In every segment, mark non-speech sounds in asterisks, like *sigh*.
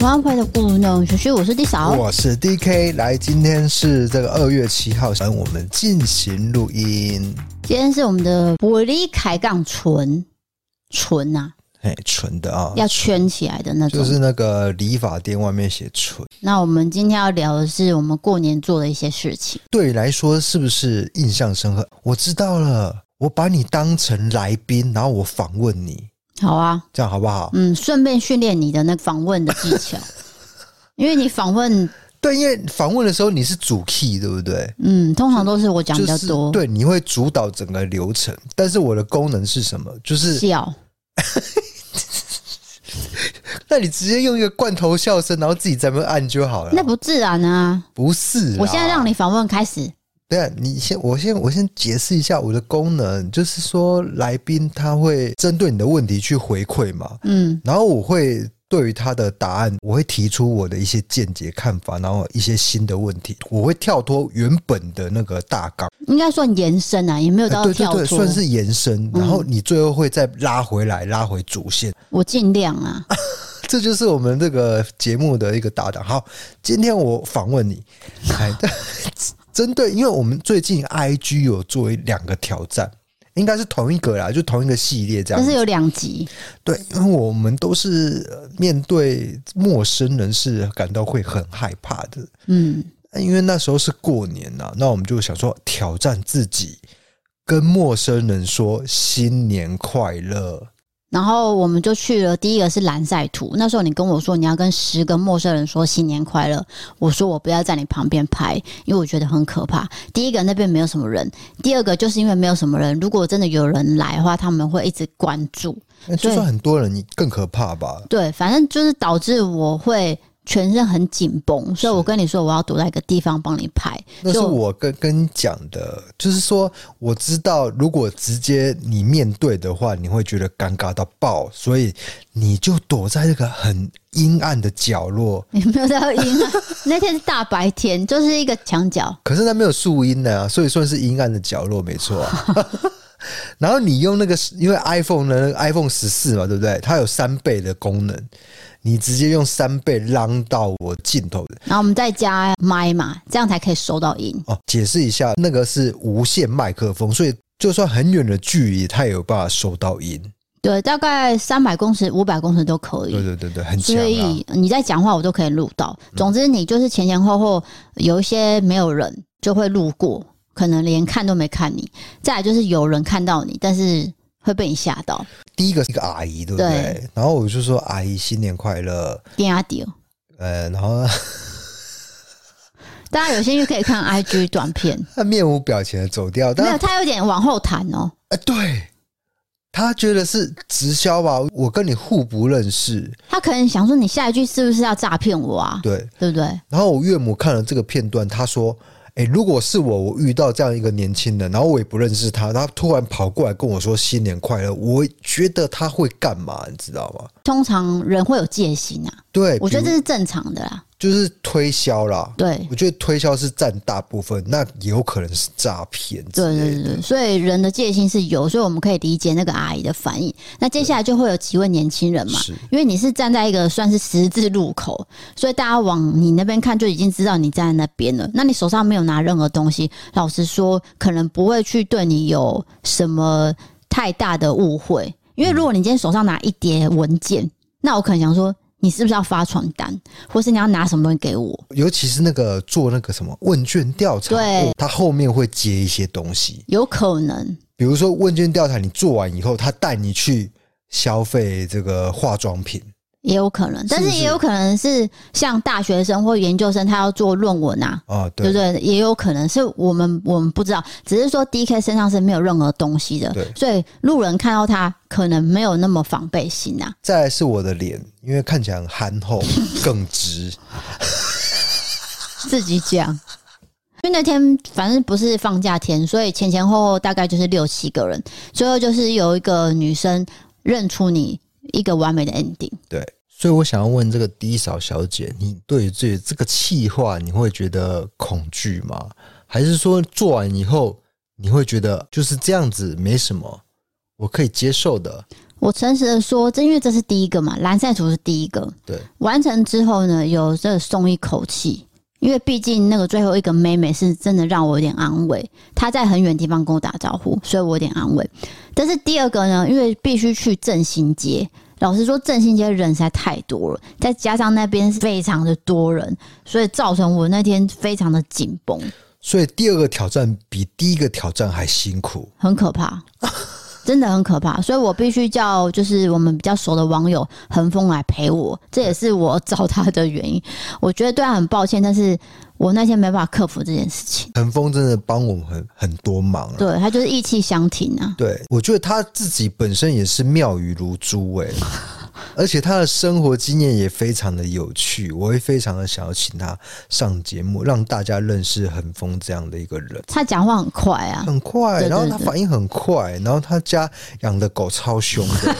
欢迎回到故弄玄虚，我是 D 嫂，我是 DK。来，今天是这个二月七号，让我们进行录音。今天是我们的玻璃开杠纯纯呐，哎，纯的啊，要圈起来的那种，就是那个理发店外面写纯。那我们今天要聊的是我们过年做的一些事情，对你来说是不是印象深刻？我知道了，我把你当成来宾，然后我访问你。好啊，这样好不好？嗯，顺便训练你的那访问的技巧，*laughs* 因为你访问对，因为访问的时候你是主 key，对不对？嗯，通常都是我讲比较多，对，你会主导整个流程。但是我的功能是什么？就是笑。*laughs* 那你直接用一个罐头笑声，然后自己在那边按就好了。那不自然啊！不是，我现在让你访问开始。对啊，你先，我先，我先解释一下我的功能，就是说来宾他会针对你的问题去回馈嘛，嗯，然后我会对于他的答案，我会提出我的一些见解看法，然后一些新的问题，我会跳脱原本的那个大纲，应该算延伸啊，也没有到跳脱，算是延伸，然后你最后会再拉回来，拉回主线，我尽量啊，*laughs* 这就是我们这个节目的一个搭档。好，今天我访问你，哎。*laughs* 针对，因为我们最近 IG 有做两个挑战，应该是同一个啦，就同一个系列这样。但是有两集。对，因为我们都是面对陌生人是感到会很害怕的。嗯，因为那时候是过年呐，那我们就想说挑战自己，跟陌生人说新年快乐。然后我们就去了，第一个是蓝赛图。那时候你跟我说你要跟十个陌生人说新年快乐，我说我不要在你旁边拍，因为我觉得很可怕。第一个那边没有什么人，第二个就是因为没有什么人，如果真的有人来的话，他们会一直关注。那就算很多人，你更可怕吧？对，反正就是导致我会。全身很紧绷，所以我跟你说，我要躲在一个地方帮你拍。那是我跟跟你讲的，就是说我知道，如果直接你面对的话，你会觉得尴尬到爆，所以你就躲在这个很阴暗的角落。你没有在阴暗，*laughs* 那天是大白天，就是一个墙角。可是那没有树荫的啊，所以算是阴暗的角落，没错。*laughs* 然后你用那个，因为 iPhone 呢，iPhone 十四嘛，对不对？它有三倍的功能。你直接用三倍拉到我镜头的，然后我们再加麦嘛，这样才可以收到音。哦，解释一下，那个是无线麦克风，所以就算很远的距离，它也有办法收到音。对，大概三百公尺、五百公尺都可以。对对对对，很强啊。所以你在讲话，我都可以录到。总之，你就是前前后后有一些没有人就会路过，可能连看都没看你。再来就是有人看到你，但是。会被你吓到。第一个是一个阿姨，对不对？对，然后我就说：“阿姨新年快乐。”电阿迪。呃，然后 *laughs* 大家有兴趣可以看 IG 短片。*laughs* 他面无表情的走掉，但没有，他有点往后弹哦。哎，对，他觉得是直销吧？我跟你互不认识，他可能想说：“你下一句是不是要诈骗我啊？”对，对不对？然后我岳母看了这个片段，他说。哎，如果是我，我遇到这样一个年轻人，然后我也不认识他，他突然跑过来跟我说新年快乐，我觉得他会干嘛？你知道吗？通常人会有戒心啊，对，我觉得这是正常的啦。就是推销啦，对，我觉得推销是占大部分，那也有可能是诈骗。对对对，所以人的戒心是有，所以我们可以理解那个阿姨的反应。那接下来就会有几位年轻人嘛，因为你是站在一个算是十字路口，所以大家往你那边看就已经知道你站在那边了。那你手上没有拿任何东西，老实说，可能不会去对你有什么太大的误会。因为如果你今天手上拿一叠文件，那我可能想说，你是不是要发传单，或是你要拿什么东西给我？尤其是那个做那个什么问卷调查，对，他后面会接一些东西，有可能，比如说问卷调查，你做完以后，他带你去消费这个化妆品。也有可能，但是也有可能是像大学生或研究生，他要做论文啊，啊，对，对不对？也有可能是我们我们不知道，只是说 DK 身上是没有任何东西的，对，所以路人看到他可能没有那么防备心啊。再来是我的脸，因为看起来很憨厚，*laughs* 更直，*laughs* 自己讲。因为那天反正不是放假天，所以前前后后大概就是六七个人，最后就是有一个女生认出你。一个完美的 ending。对，所以我想要问这个低嫂小姐，你对于这这个气话，你会觉得恐惧吗？还是说做完以后，你会觉得就是这样子没什么，我可以接受的？我诚实的说，这因为这是第一个嘛，蓝赛图是第一个。对，完成之后呢，有这松一口气，因为毕竟那个最后一个妹妹是真的让我有点安慰，她在很远地方跟我打招呼，所以我有点安慰。但是第二个呢，因为必须去振兴街，老实说，振兴街人实在太多了，再加上那边非常的多人，所以造成我那天非常的紧绷。所以第二个挑战比第一个挑战还辛苦，很可怕，*laughs* 真的很可怕。所以我必须叫就是我们比较熟的网友恒峰来陪我，这也是我找他的原因。我觉得对他很抱歉，但是。我那天没办法克服这件事情。恒峰真的帮我们很很多忙，对，他就是意气相挺啊。对，我觉得他自己本身也是妙语如珠哎，*laughs* 而且他的生活经验也非常的有趣，我会非常的想要请他上节目，让大家认识恒峰这样的一个人。他讲话很快啊，很快，然后他反应很快，然后他家养的狗超凶的，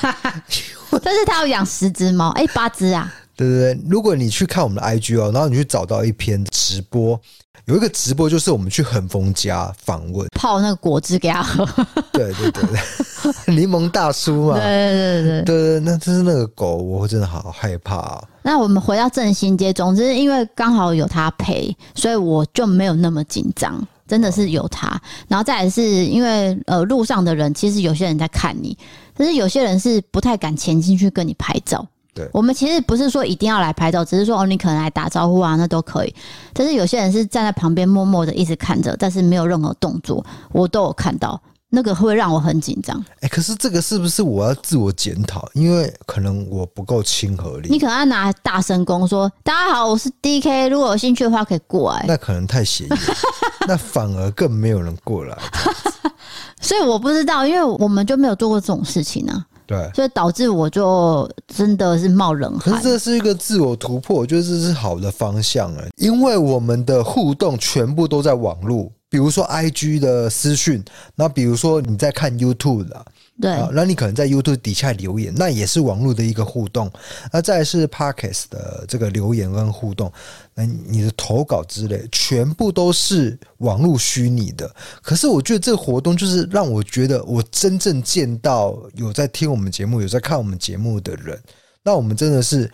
*laughs* 但是他要养十只猫，哎，八只啊。对对对，如果你去看我们的 IG 哦，然后你去找到一篇直播，有一个直播就是我们去恒丰家访问，泡那个果汁给他喝。对对对对，柠檬大叔嘛。对对对对对，那就是那个狗，我真的好害怕啊。那我们回到振兴街，总之因为刚好有他陪，所以我就没有那么紧张，真的是有他。然后再来是因为呃路上的人，其实有些人在看你，但是有些人是不太敢前进去跟你拍照。对我们其实不是说一定要来拍照，只是说哦，你可能来打招呼啊，那都可以。但是有些人是站在旁边默默的一直看着，但是没有任何动作，我都有看到，那个会让我很紧张。哎、欸，可是这个是不是我要自我检讨？因为可能我不够亲和力。你可能要拿大声公说：“大家好，我是 DK，如果有兴趣的话可以过来。”那可能太显眼，*laughs* 那反而更没有人过来。*laughs* 所以我不知道，因为我们就没有做过这种事情呢、啊。对，所以导致我就真的是冒冷汗。可是这是一个自我突破，我觉得这是好的方向哎，因为我们的互动全部都在网络，比如说 IG 的私讯，那比如说你在看 YouTube 的。对，那你可能在 YouTube 底下留言，那也是网络的一个互动。那再来是 Podcast 的这个留言跟互动，那你的投稿之类，全部都是网络虚拟的。可是我觉得这个活动就是让我觉得，我真正见到有在听我们节目、有在看我们节目的人，那我们真的是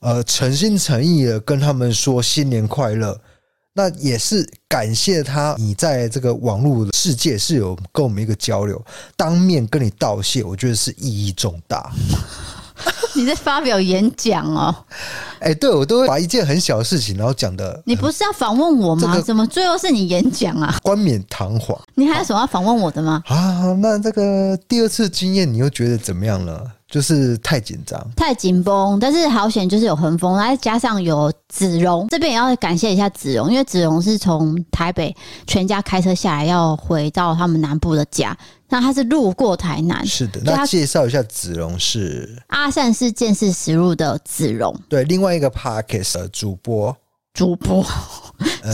呃诚心诚意的跟他们说新年快乐。那也是感谢他，你在这个网络世界是有跟我们一个交流，当面跟你道谢，我觉得是意义重大。*laughs* 你在发表演讲哦？哎、欸，对，我都会把一件很小的事情，然后讲的。你不是要访问我吗？这个、怎么最后是你演讲啊？冠冕堂皇。你还有什么要访问我的吗？啊，那这个第二次经验，你又觉得怎么样呢？就是太紧张，太紧绷，但是好险，就是有恒丰，再加上有子荣，这边也要感谢一下子荣，因为子荣是从台北全家开车下来，要回到他们南部的家，那他是路过台南，是的，那介绍一下子荣是阿善是见识实录的子荣，对，另外一个 Podcast 的主播，主播，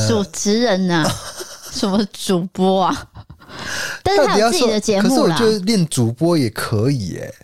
主持人呢、啊？*laughs* 什么主播啊？但是他有自己的节目啦，可是我觉得练主播也可以耶。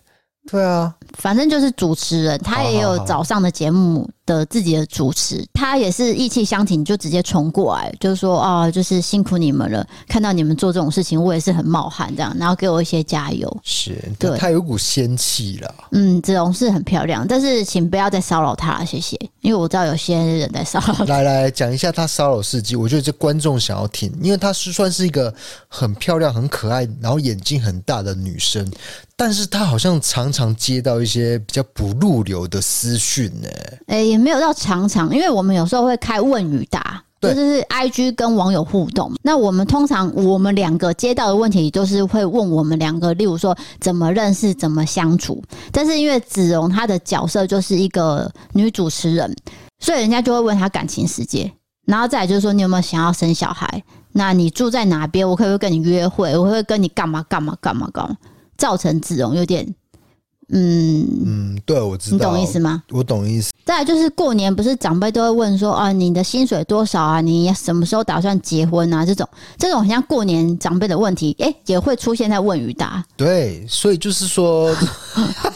对啊，反正就是主持人，他也有早上的节目，的自己的主持，他也是意气相挺，就直接冲过来，就是说啊，就是辛苦你们了，看到你们做这种事情，我也是很冒汗这样，然后给我一些加油。是，对，他有股仙气了。嗯，子龙是很漂亮，但是请不要再骚扰他了，谢谢，因为我知道有些人在骚扰。来来讲一下他骚扰事迹，我觉得这观众想要听，因为他是算是一个很漂亮、很可爱，然后眼睛很大的女生。但是他好像常常接到一些比较不入流的私讯呢。哎，也没有到常常，因为我们有时候会开问与答，对就是 IG 跟网友互动。那我们通常我们两个接到的问题都是会问我们两个，例如说怎么认识、怎么相处。但是因为子荣她的角色就是一个女主持人，所以人家就会问她感情世界，然后再来就是说你有没有想要生小孩？那你住在哪边？我可不可以跟你约会？我会跟你干嘛干嘛干嘛干嘛？造成子荣有点，嗯嗯，对，我知道，你懂意思吗？我懂意思。再来就是过年，不是长辈都会问说啊，你的薪水多少啊？你什么时候打算结婚啊？这种这种很像过年长辈的问题，哎、欸，也会出现在问与答。对，所以就是说，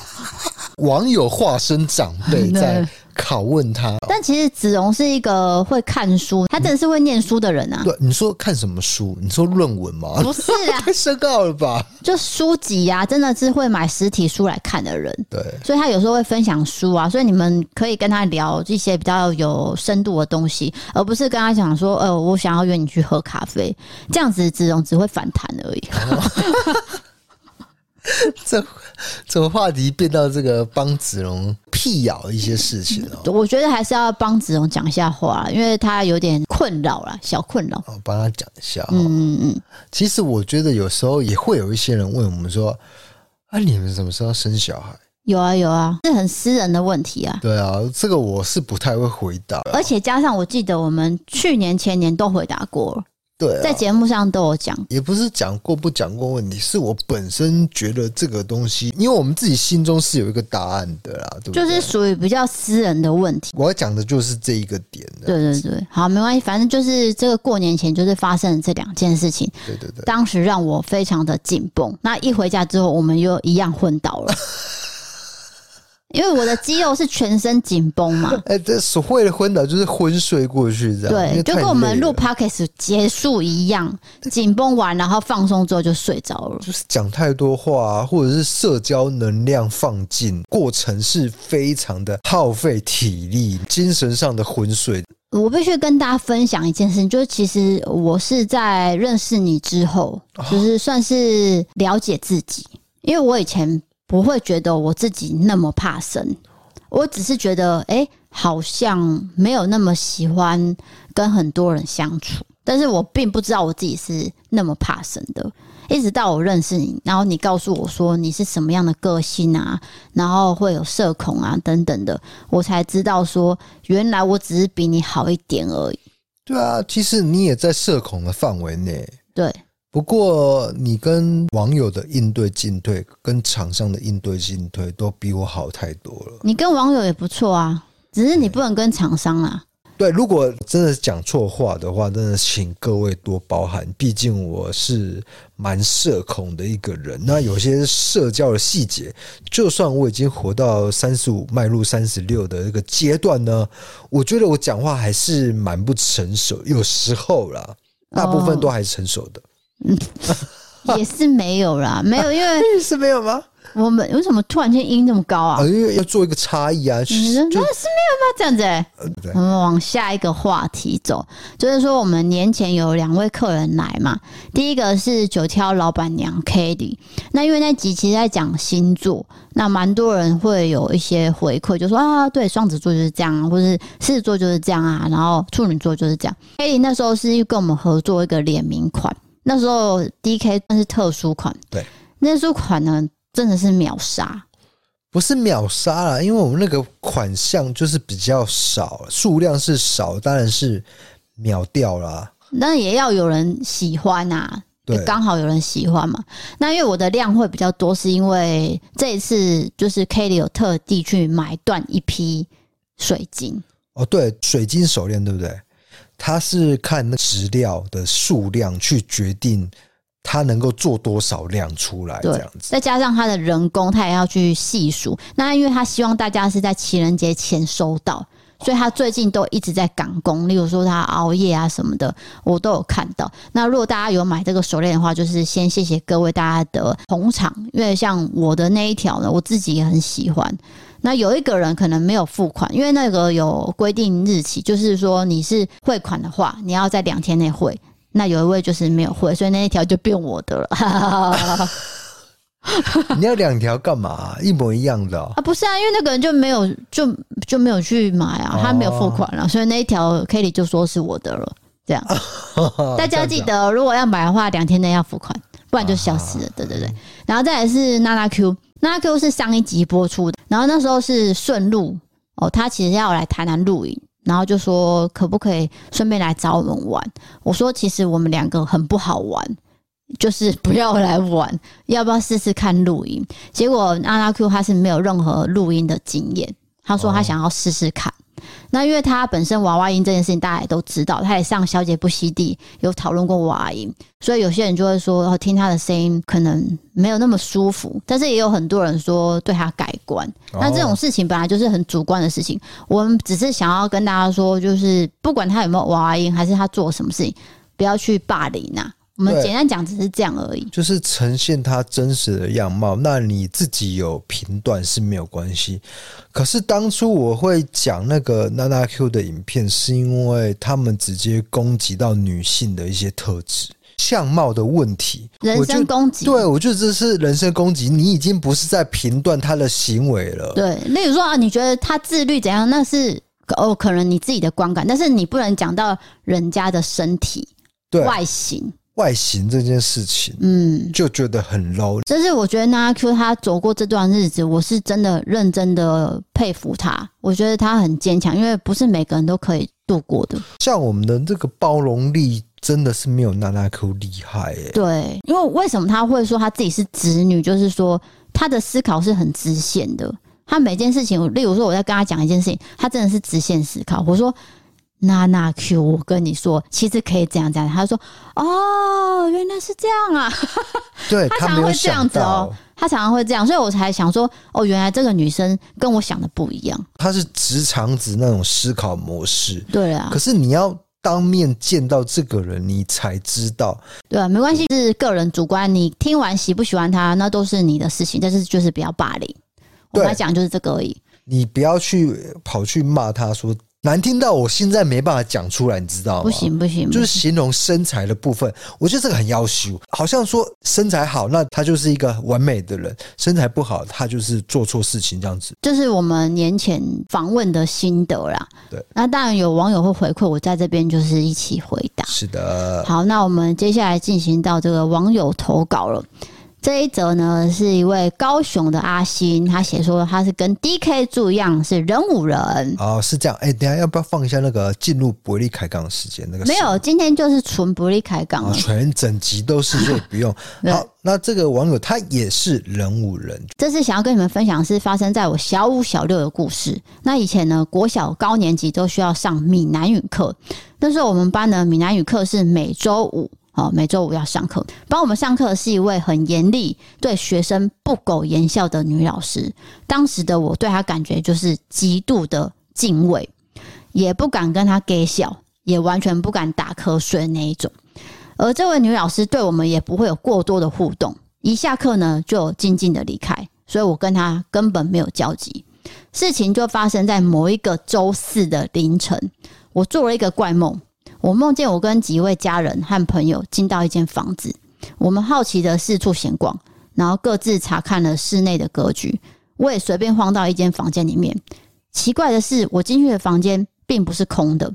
*laughs* 网友化身长辈 *laughs* 在。拷问他，但其实子荣是一个会看书，他真的是会念书的人啊。对，你说看什么书？你说论文吗？不是啊，*laughs* 太深奥了吧？就书籍呀、啊，真的是会买实体书来看的人。对，所以他有时候会分享书啊，所以你们可以跟他聊一些比较有深度的东西，而不是跟他讲说，呃，我想要约你去喝咖啡，这样子子荣只会反弹而已。*laughs* 这这个话题变到这个帮子龙辟谣一些事情哦，我觉得还是要帮子龙讲一下话，因为他有点困扰了，小困扰。我，帮他讲一下。嗯嗯嗯。其实我觉得有时候也会有一些人问我们说：“啊，你们什么时候生小孩？”有啊有啊，是很私人的问题啊。对啊，这个我是不太会回答。而且加上，我记得我们去年前年都回答过了。对、啊，在节目上都有讲，也不是讲过不讲过问题，是我本身觉得这个东西，因为我们自己心中是有一个答案的啦，对不对？就是属于比较私人的问题。我要讲的就是这一个点。对对对，好，没关系，反正就是这个过年前就是发生了这两件事情。对对对，当时让我非常的紧绷。那一回家之后，我们又一样昏倒了。*laughs* 因为我的肌肉是全身紧绷嘛，*laughs* 哎、欸，这所谓的昏倒就是昏睡过去这样，对，就跟我们录 podcast 结束一样，紧绷完然后放松之后就睡着了。就是讲太多话，或者是社交能量放尽，过程是非常的耗费体力、精神上的昏睡。我必须跟大家分享一件事情，就是其实我是在认识你之后，就是算是了解自己，因为我以前。不会觉得我自己那么怕生，我只是觉得，哎，好像没有那么喜欢跟很多人相处。但是我并不知道我自己是那么怕生的。一直到我认识你，然后你告诉我说你是什么样的个性啊，然后会有社恐啊等等的，我才知道说，原来我只是比你好一点而已。对啊，其实你也在社恐的范围内。对。不过，你跟网友的应对进退，跟厂商的应对进退，都比我好太多了。你跟网友也不错啊，只是你不能跟厂商啊。对，如果真的讲错话的话，真的请各位多包涵。毕竟我是蛮社恐的一个人，那有些社交的细节，就算我已经活到三十五，迈入三十六的一个阶段呢，我觉得我讲话还是蛮不成熟。有时候啦，大部分都还是成熟的。嗯，*laughs* 也是没有啦，没有，因为 *laughs* 是没有吗？我们为什么突然间音这么高啊？因为要做一个差异啊，是那是没有吗？这样子、欸，我们往下一个话题走，就是说我们年前有两位客人来嘛，第一个是九挑老板娘 Katie，那因为那集其实在讲星座，那蛮多人会有一些回馈，就说啊，对，双子座就是这样，或者是狮子座就是这样啊，然后处女座就是这样。Katie 那时候是跟我们合作一个联名款。那时候 DK 算是特殊款，对，那特殊款呢真的是秒杀，不是秒杀啦，因为我们那个款项就是比较少，数量是少，当然是秒掉啦。那也要有人喜欢啊，对，刚好有人喜欢嘛。那因为我的量会比较多，是因为这一次就是 Katie 有特地去买断一批水晶。哦，对，水晶手链，对不对？他是看那质料的数量去决定他能够做多少量出来，这样子。再加上他的人工，他也要去细数。那因为他希望大家是在情人节前收到，所以他最近都一直在赶工，例如说他熬夜啊什么的，我都有看到。那如果大家有买这个手链的话，就是先谢谢各位大家的捧场，因为像我的那一条呢，我自己也很喜欢。那有一个人可能没有付款，因为那个有规定日期，就是说你是汇款的话，你要在两天内汇。那有一位就是没有汇，所以那一条就变我的了。*laughs* 你要两条干嘛？一模一样的、喔、啊？不是啊，因为那个人就没有就就没有去买啊，他没有付款了，哦、所以那一条 Kelly 就说是我的了。这样，*laughs* 大家记得，如果要买的话，两天内要付款，不然就消失了。对对对，然后再来是娜娜 Q，娜娜 Q 是上一集播出的，然后那时候是顺路哦，他其实要来台南录影，然后就说可不可以顺便来找我们玩？我说其实我们两个很不好玩。就是不要来玩，要不要试试看录音？结果阿拉 Q 他是没有任何录音的经验，他说他想要试试看。哦、那因为他本身娃娃音这件事情大家也都知道，他也上小姐不息地有讨论过娃娃音，所以有些人就会说听他的声音可能没有那么舒服，但是也有很多人说对他改观。哦、那这种事情本来就是很主观的事情，我们只是想要跟大家说，就是不管他有没有娃娃音，还是他做什么事情，不要去霸凌呐、啊。我们简单讲，只是这样而已，就是呈现他真实的样貌。那你自己有评断是没有关系。可是当初我会讲那个娜娜 Q 的影片，是因为他们直接攻击到女性的一些特质、相貌的问题，人身攻击。对，我觉得这是人身攻击。你已经不是在评断他的行为了。对，例如说啊，你觉得他自律怎样？那是哦，可能你自己的观感，但是你不能讲到人家的身体、对外形。外形这件事情，嗯，就觉得很 low。但是我觉得娜娜 Q 他走过这段日子，我是真的认真的佩服他。我觉得他很坚强，因为不是每个人都可以度过的。像我们的这个包容力，真的是没有娜娜 Q 厉害欸。对，因为为什么他会说他自己是直女？就是说他的思考是很直线的。他每件事情，例如说我在跟他讲一件事情，他真的是直线思考。我说。娜娜 Q，我跟你说，其实可以这样这样。他说：“哦，原来是这样啊。”对，*laughs* 他常常会这样子哦，他常常会这样，所以我才想说：“哦，原来这个女生跟我想的不一样。”她是直肠子那种思考模式，对啊。可是你要当面见到这个人，你才知道。对啊，没关系，是个人主观。你听完喜不喜欢他，那都是你的事情。但是就是不要霸凌。我来讲就是这个而已。你不要去跑去骂他说。难听到我现在没办法讲出来，你知道吗？不行不行，就是形容身材的部分，我觉得这个很要求。好像说身材好，那他就是一个完美的人；身材不好，他就是做错事情这样子。这是我们年前访问的心得啦。对，那当然有网友会回馈，我在这边就是一起回答。是的。好，那我们接下来进行到这个网友投稿了。这一则呢，是一位高雄的阿星，他写说他是跟 DK 住一样，是人五人。哦，是这样。哎，等下要不要放一下那个进入伯利开港的时间？那个没有，今天就是纯伯利开杠，全整集都是，所以不用。好，那这个网友他也是人五人。这次想要跟你们分享是发生在我小五小六的故事。那以前呢，国小高年级都需要上闽南语课，那时候我们班的闽南语课是每周五。哦，每周五要上课，帮我们上课的是一位很严厉、对学生不苟言笑的女老师。当时的我对她感觉就是极度的敬畏，也不敢跟她给笑，也完全不敢打瞌睡那一种。而这位女老师对我们也不会有过多的互动，一下课呢就静静的离开，所以我跟她根本没有交集。事情就发生在某一个周四的凌晨，我做了一个怪梦。我梦见我跟几位家人和朋友进到一间房子，我们好奇的四处闲逛，然后各自查看了室内的格局。我也随便晃到一间房间里面。奇怪的是，我进去的房间并不是空的，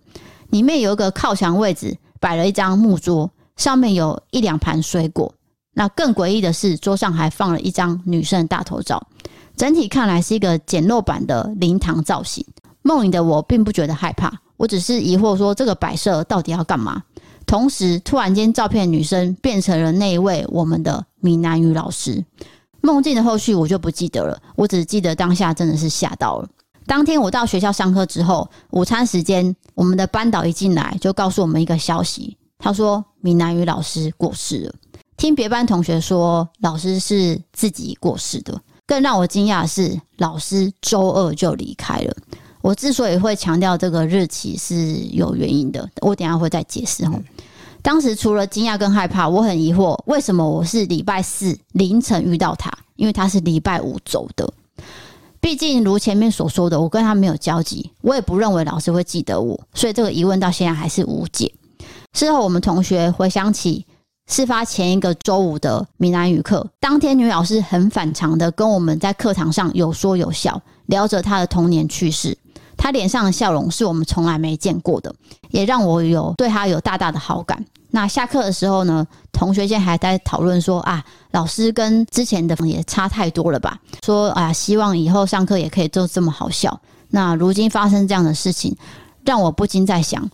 里面有一个靠墙位置，摆了一张木桌，上面有一两盘水果。那更诡异的是，桌上还放了一张女生的大头照。整体看来是一个简陋版的灵堂造型。梦里的我并不觉得害怕。我只是疑惑说，这个摆设到底要干嘛？同时，突然间，照片女生变成了那一位我们的闽南语老师。梦境的后续我就不记得了，我只记得当下真的是吓到了。当天我到学校上课之后，午餐时间，我们的班导一进来就告诉我们一个消息，他说闽南语老师过世了。听别班同学说，老师是自己过世的。更让我惊讶的是，老师周二就离开了。我之所以会强调这个日期是有原因的，我等下会再解释哈。当时除了惊讶跟害怕，我很疑惑为什么我是礼拜四凌晨遇到他，因为他是礼拜五走的。毕竟如前面所说的，我跟他没有交集，我也不认为老师会记得我，所以这个疑问到现在还是无解。事后我们同学回想起事发前一个周五的闽南语课，当天女老师很反常的跟我们在课堂上有说有笑，聊着她的童年趣事。他脸上的笑容是我们从来没见过的，也让我有对他有大大的好感。那下课的时候呢，同学间还在讨论说啊，老师跟之前的也差太多了吧？说啊，希望以后上课也可以做这么好笑。那如今发生这样的事情，让我不禁在想，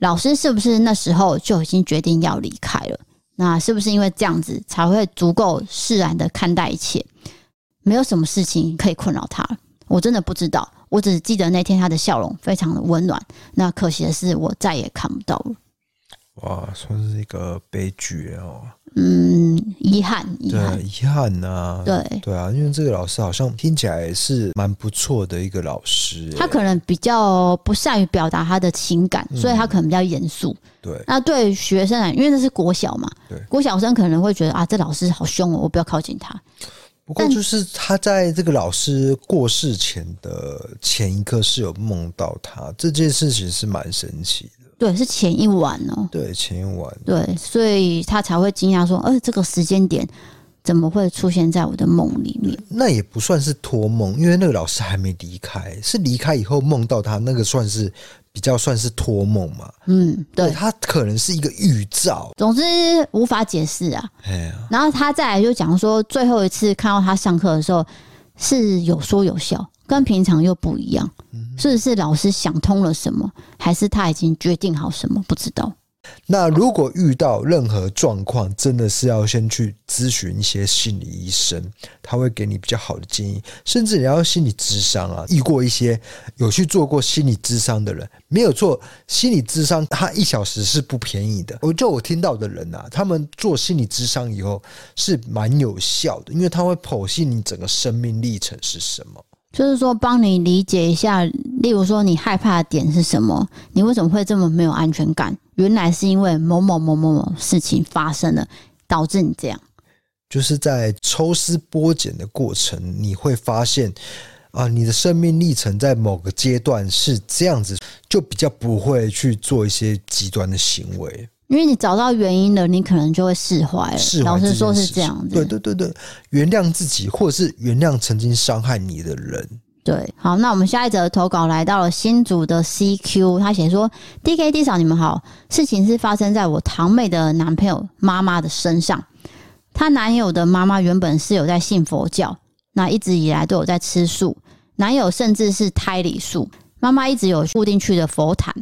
老师是不是那时候就已经决定要离开了？那是不是因为这样子才会足够释然的看待一切，没有什么事情可以困扰他？我真的不知道。我只记得那天他的笑容非常的温暖，那可惜的是我再也看不到了。哇，算是一个悲剧哦。嗯，遗憾，遗憾，对，遗憾呐、啊。对，对啊，因为这个老师好像听起来是蛮不错的一个老师。他可能比较不善于表达他的情感，所以他可能比较严肃、嗯。对，那对学生来，因为那是国小嘛，对，国小生可能会觉得啊，这老师好凶哦，我不要靠近他。不过，就是他在这个老师过世前的前一刻是有梦到他这件事情，是蛮神奇的。对，是前一晚哦。对，前一晚。对，所以他才会惊讶说：“呃，这个时间点怎么会出现在我的梦里面？”那也不算是托梦，因为那个老师还没离开，是离开以后梦到他，那个算是。比较算是托梦嘛，嗯，对，他可能是一个预兆，总之无法解释啊。哎呀，然后他再来就讲说，最后一次看到他上课的时候是有说有笑，跟平常又不一样，是不是老师想通了什么，还是他已经决定好什么？不知道。那如果遇到任何状况，真的是要先去咨询一些心理医生，他会给你比较好的建议。甚至你要心理咨商啊，遇过一些有去做过心理咨商的人，没有错，心理咨商他一小时是不便宜的。我就我听到的人啊，他们做心理咨商以后是蛮有效的，因为他会剖析你整个生命历程是什么。就是说，帮你理解一下，例如说，你害怕的点是什么？你为什么会这么没有安全感？原来是因为某某某某某事情发生了，导致你这样。就是在抽丝剥茧的过程，你会发现啊，你的生命历程在某个阶段是这样子，就比较不会去做一些极端的行为。因为你找到原因了，你可能就会释怀了。释怀，老实说是这样子。对对对对，原谅自己，或者是原谅曾经伤害你的人。对，好，那我们下一则投稿来到了新竹的 CQ，他写说：“D K D 嫂，你们好，事情是发生在我堂妹的男朋友妈妈的身上。她男友的妈妈原本是有在信佛教，那一直以来都有在吃素，男友甚至是胎里素，妈妈一直有固定去的佛坛。”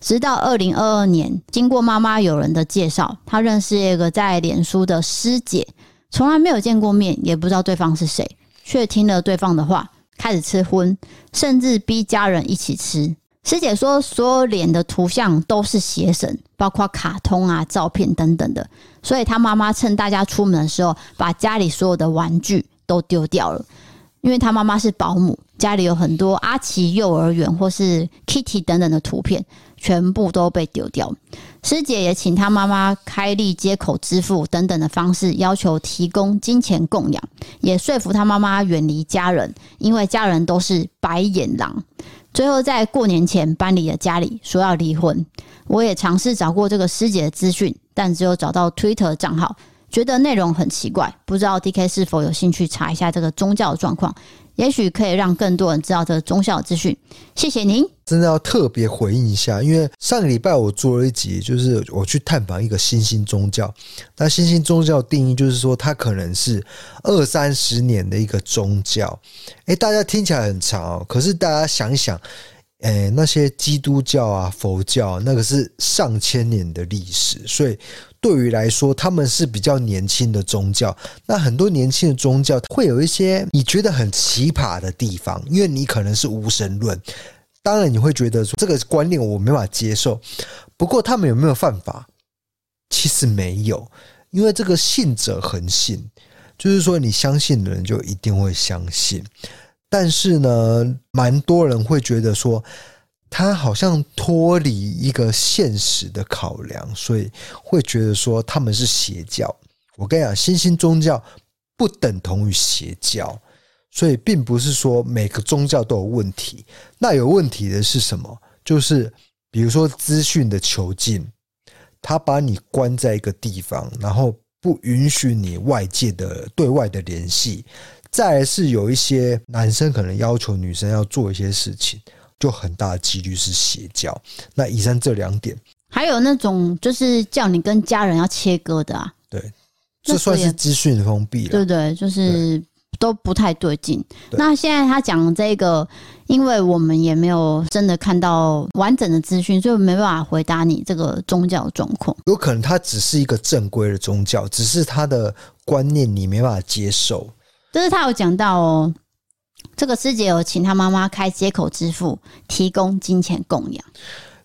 直到二零二二年，经过妈妈友人的介绍，她认识一个在脸书的师姐，从来没有见过面，也不知道对方是谁，却听了对方的话，开始吃荤，甚至逼家人一起吃。师姐说，所有脸的图像都是邪神，包括卡通啊、照片等等的，所以她妈妈趁大家出门的时候，把家里所有的玩具都丢掉了。因为他妈妈是保姆，家里有很多阿奇幼儿园或是 Kitty 等等的图片，全部都被丢掉。师姐也请他妈妈开立接口支付等等的方式，要求提供金钱供养，也说服他妈妈远离家人，因为家人都是白眼狼。最后在过年前搬离了家里，说要离婚。我也尝试找过这个师姐的资讯，但只有找到 Twitter 账号。觉得内容很奇怪，不知道 DK 是否有兴趣查一下这个宗教状况，也许可以让更多人知道这个宗教资讯。谢谢您，真的要特别回应一下，因为上个礼拜我做了一集，就是我去探访一个新兴宗教。那新兴宗教定义就是说，它可能是二三十年的一个宗教。诶，大家听起来很长哦，可是大家想一想。诶，那些基督教啊、佛教，那个是上千年的历史，所以对于来说，他们是比较年轻的宗教。那很多年轻的宗教会有一些你觉得很奇葩的地方，因为你可能是无神论，当然你会觉得说这个观念我没法接受。不过他们有没有犯法？其实没有，因为这个信者恒信，就是说你相信的人就一定会相信。但是呢，蛮多人会觉得说，他好像脱离一个现实的考量，所以会觉得说他们是邪教。我跟你讲，新兴宗教不等同于邪教，所以并不是说每个宗教都有问题。那有问题的是什么？就是比如说资讯的囚禁，他把你关在一个地方，然后不允许你外界的对外的联系。再是有一些男生可能要求女生要做一些事情，就很大的几率是邪教。那以上这两点，还有那种就是叫你跟家人要切割的啊，对。这算是资讯封闭了，对对，就是都不太对劲。那现在他讲这个，因为我们也没有真的看到完整的资讯，所以没办法回答你这个宗教状况。有可能他只是一个正规的宗教，只是他的观念你没办法接受。就是他有讲到哦，这个师姐有请他妈妈开接口支付，提供金钱供养。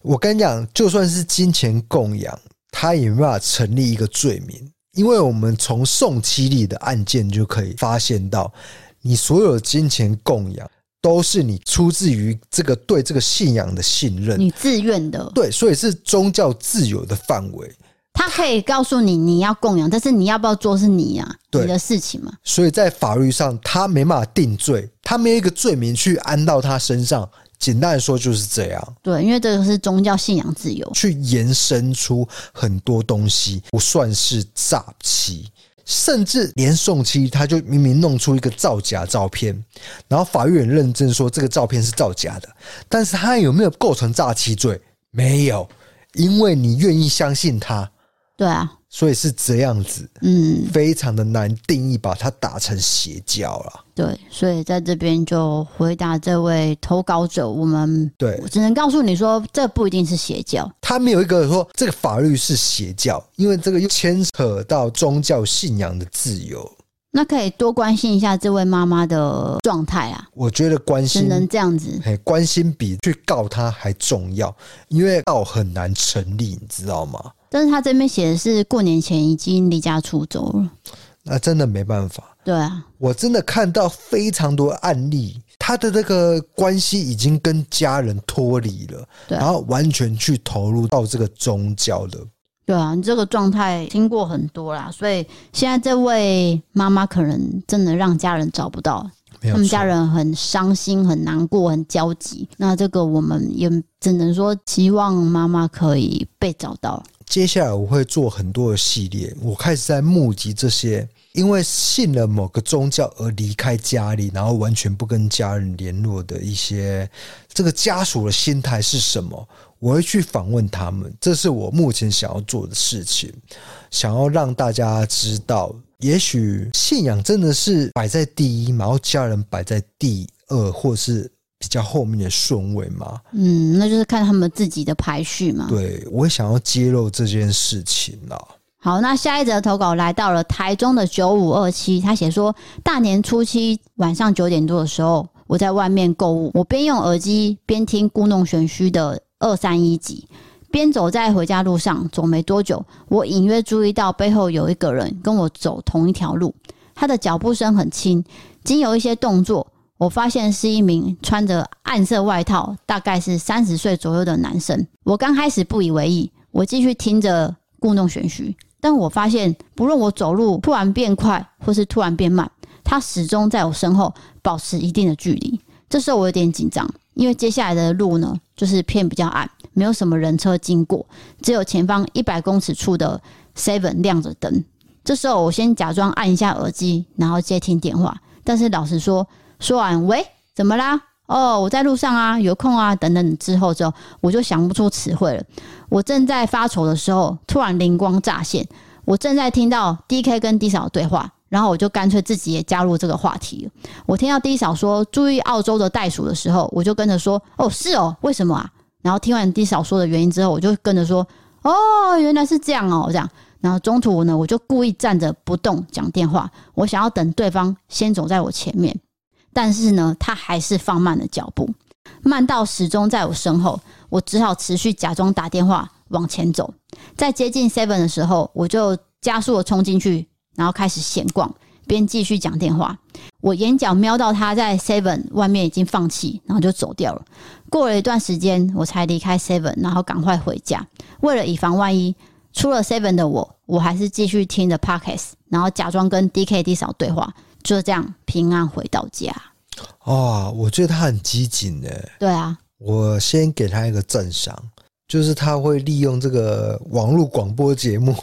我跟你讲，就算是金钱供养，他也没办法成立一个罪名。因为我们从宋七力的案件就可以发现到，你所有的金钱供养都是你出自于这个对这个信仰的信任，你自愿的，对，所以是宗教自由的范围。他可以告诉你你要供养，但是你要不要做是你啊，你的事情嘛。所以在法律上，他没办法定罪，他没有一个罪名去安到他身上。简单来说就是这样，对，因为这个是宗教信仰自由，去延伸出很多东西，不算是诈欺，甚至连宋七他就明明弄出一个造假照片，然后法院认证说这个照片是造假的，但是他有没有构成诈欺罪？没有，因为你愿意相信他，对啊。所以是这样子，嗯，非常的难定义，把它打成邪教了。对，所以在这边就回答这位投稿者，我们对，我只能告诉你说，这不一定是邪教。他没有一个说这个法律是邪教，因为这个又牵扯到宗教信仰的自由。那可以多关心一下这位妈妈的状态啊。我觉得关心只能这样子，关心比去告他还重要，因为告很难成立，你知道吗？但是他这边写的是过年前已经离家出走了，那真的没办法。对啊，我真的看到非常多案例，他的这个关系已经跟家人脱离了，对，然后完全去投入到这个宗教的。对啊，你这个状态听过很多啦，所以现在这位妈妈可能真的让家人找不到。他们家人很伤心、很难过、很焦急。那这个我们也只能说，希望妈妈可以被找到。接下来我会做很多的系列，我开始在募集这些因为信了某个宗教而离开家里，然后完全不跟家人联络的一些这个家属的心态是什么？我会去访问他们，这是我目前想要做的事情，想要让大家知道。也许信仰真的是摆在第一，然后家人摆在第二，或是比较后面的顺位吗？嗯，那就是看他们自己的排序嘛。对，我想要揭露这件事情啦。好，那下一则投稿来到了台中的九五二七，他写说，大年初七晚上九点多的时候，我在外面购物，我边用耳机边听故弄玄虚的二三一集。边走在回家路上，走没多久，我隐约注意到背后有一个人跟我走同一条路。他的脚步声很轻，仅有一些动作，我发现是一名穿着暗色外套，大概是三十岁左右的男生。我刚开始不以为意，我继续听着故弄玄虚，但我发现不论我走路突然变快或是突然变慢，他始终在我身后保持一定的距离。这时候我有点紧张，因为接下来的路呢，就是偏比较暗。没有什么人车经过，只有前方一百公尺处的 Seven 亮着灯。这时候，我先假装按一下耳机，然后接听电话。但是老实说，说完“喂，怎么啦？哦，我在路上啊，有空啊，等等”之后，之后我就想不出词汇了。我正在发愁的时候，突然灵光乍现，我正在听到 DK 跟 D 嫂对话，然后我就干脆自己也加入这个话题。我听到 D 嫂说“注意澳洲的袋鼠”的时候，我就跟着说：“哦，是哦，为什么啊？”然后听完 D 嫂说的原因之后，我就跟着说：“哦，原来是这样哦，这样。”然后中途呢，我就故意站着不动讲电话，我想要等对方先走在我前面，但是呢，他还是放慢了脚步，慢到始终在我身后。我只好持续假装打电话往前走。在接近 Seven 的时候，我就加速的冲进去，然后开始闲逛。边继续讲电话。我眼角瞄到他在 Seven 外面已经放弃，然后就走掉了。过了一段时间，我才离开 Seven，然后赶快回家。为了以防万一，出了 Seven 的我，我还是继续听着 Podcast，然后假装跟 DKD 嫂对话，就这样平安回到家。哦，我觉得他很机警呢。对啊，我先给他一个赞赏，就是他会利用这个网络广播节目。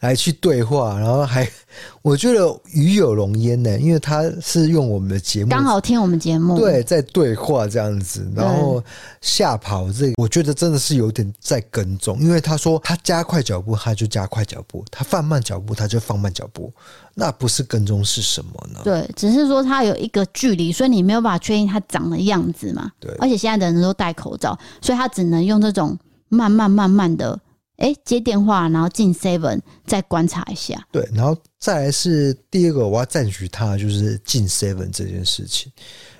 来去对话，然后还 *laughs* 我觉得与有荣焉呢，因为他是用我们的节目，刚好听我们节目，对，在对话这样子，然后吓跑这个，我觉得真的是有点在跟踪，因为他说他加快脚步，他就加快脚步；他放慢脚步，他就放慢脚步。那不是跟踪是什么呢？对，只是说他有一个距离，所以你没有办法确定他长的样子嘛。对，而且现在的人都戴口罩，所以他只能用这种慢慢慢慢的。哎，接电话，然后进 Seven，再观察一下。对，然后再来是第二个，我要赞许他，就是进 Seven 这件事情。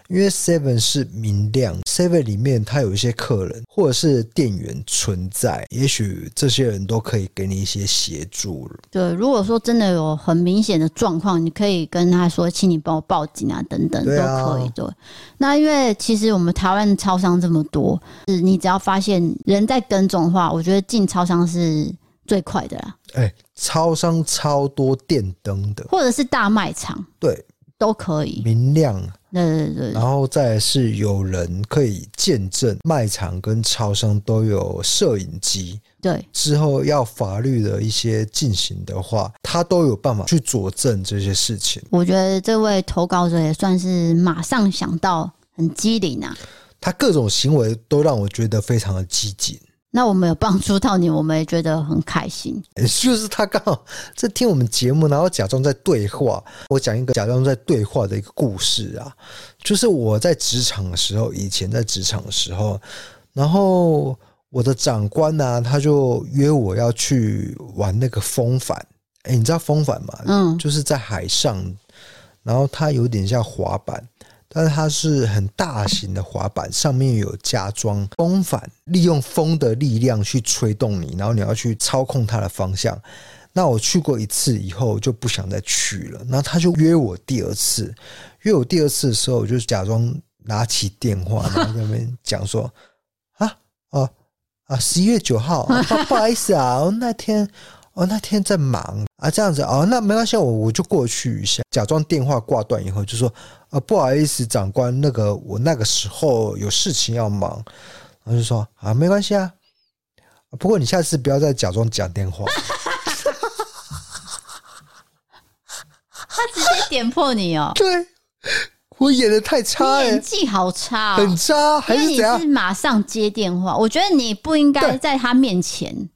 因为 Seven 是明亮，Seven 里面它有一些客人或者是店员存在，也许这些人都可以给你一些协助。对，如果说真的有很明显的状况，你可以跟他说，请你帮我报警啊，等等都可以。对，那因为其实我们台湾超商这么多，是你只要发现人在跟踪的话，我觉得进超商是最快的啦。哎，超商超多电灯的，或者是大卖场，对，都可以明亮。对对对，然后再来是有人可以见证卖场跟超商都有摄影机，对，之后要法律的一些进行的话，他都有办法去佐证这些事情。我觉得这位投稿者也算是马上想到，很机灵啊，他各种行为都让我觉得非常的积极。那我们有帮助到你，我们也觉得很开心。*laughs* 就是他刚好在听我们节目，然后假装在对话。我讲一个假装在对话的一个故事啊，就是我在职场的时候，以前在职场的时候，然后我的长官呢、啊，他就约我要去玩那个风帆。哎，你知道风帆吗？嗯，就是在海上，然后它有点像滑板。但是它是很大型的滑板，上面有加装风帆，利用风的力量去吹动你，然后你要去操控它的方向。那我去过一次以后就不想再去了。然后他就约我第二次，约我第二次的时候，我就假装拿起电话，然后在那边讲说：“啊哦啊，十一月九号，不好意思啊，那天。”哦，那天在忙啊，这样子哦，那没关系，我我就过去一下，假装电话挂断以后就说啊，不好意思，长官，那个我那个时候有事情要忙，然后就说啊，没关系啊，不过你下次不要再假装讲电话。*laughs* 他直接点破你哦，对，我演的太差，演技好差，哦，很差，还是怎样？你是马上接电话，我觉得你不应该在他面前。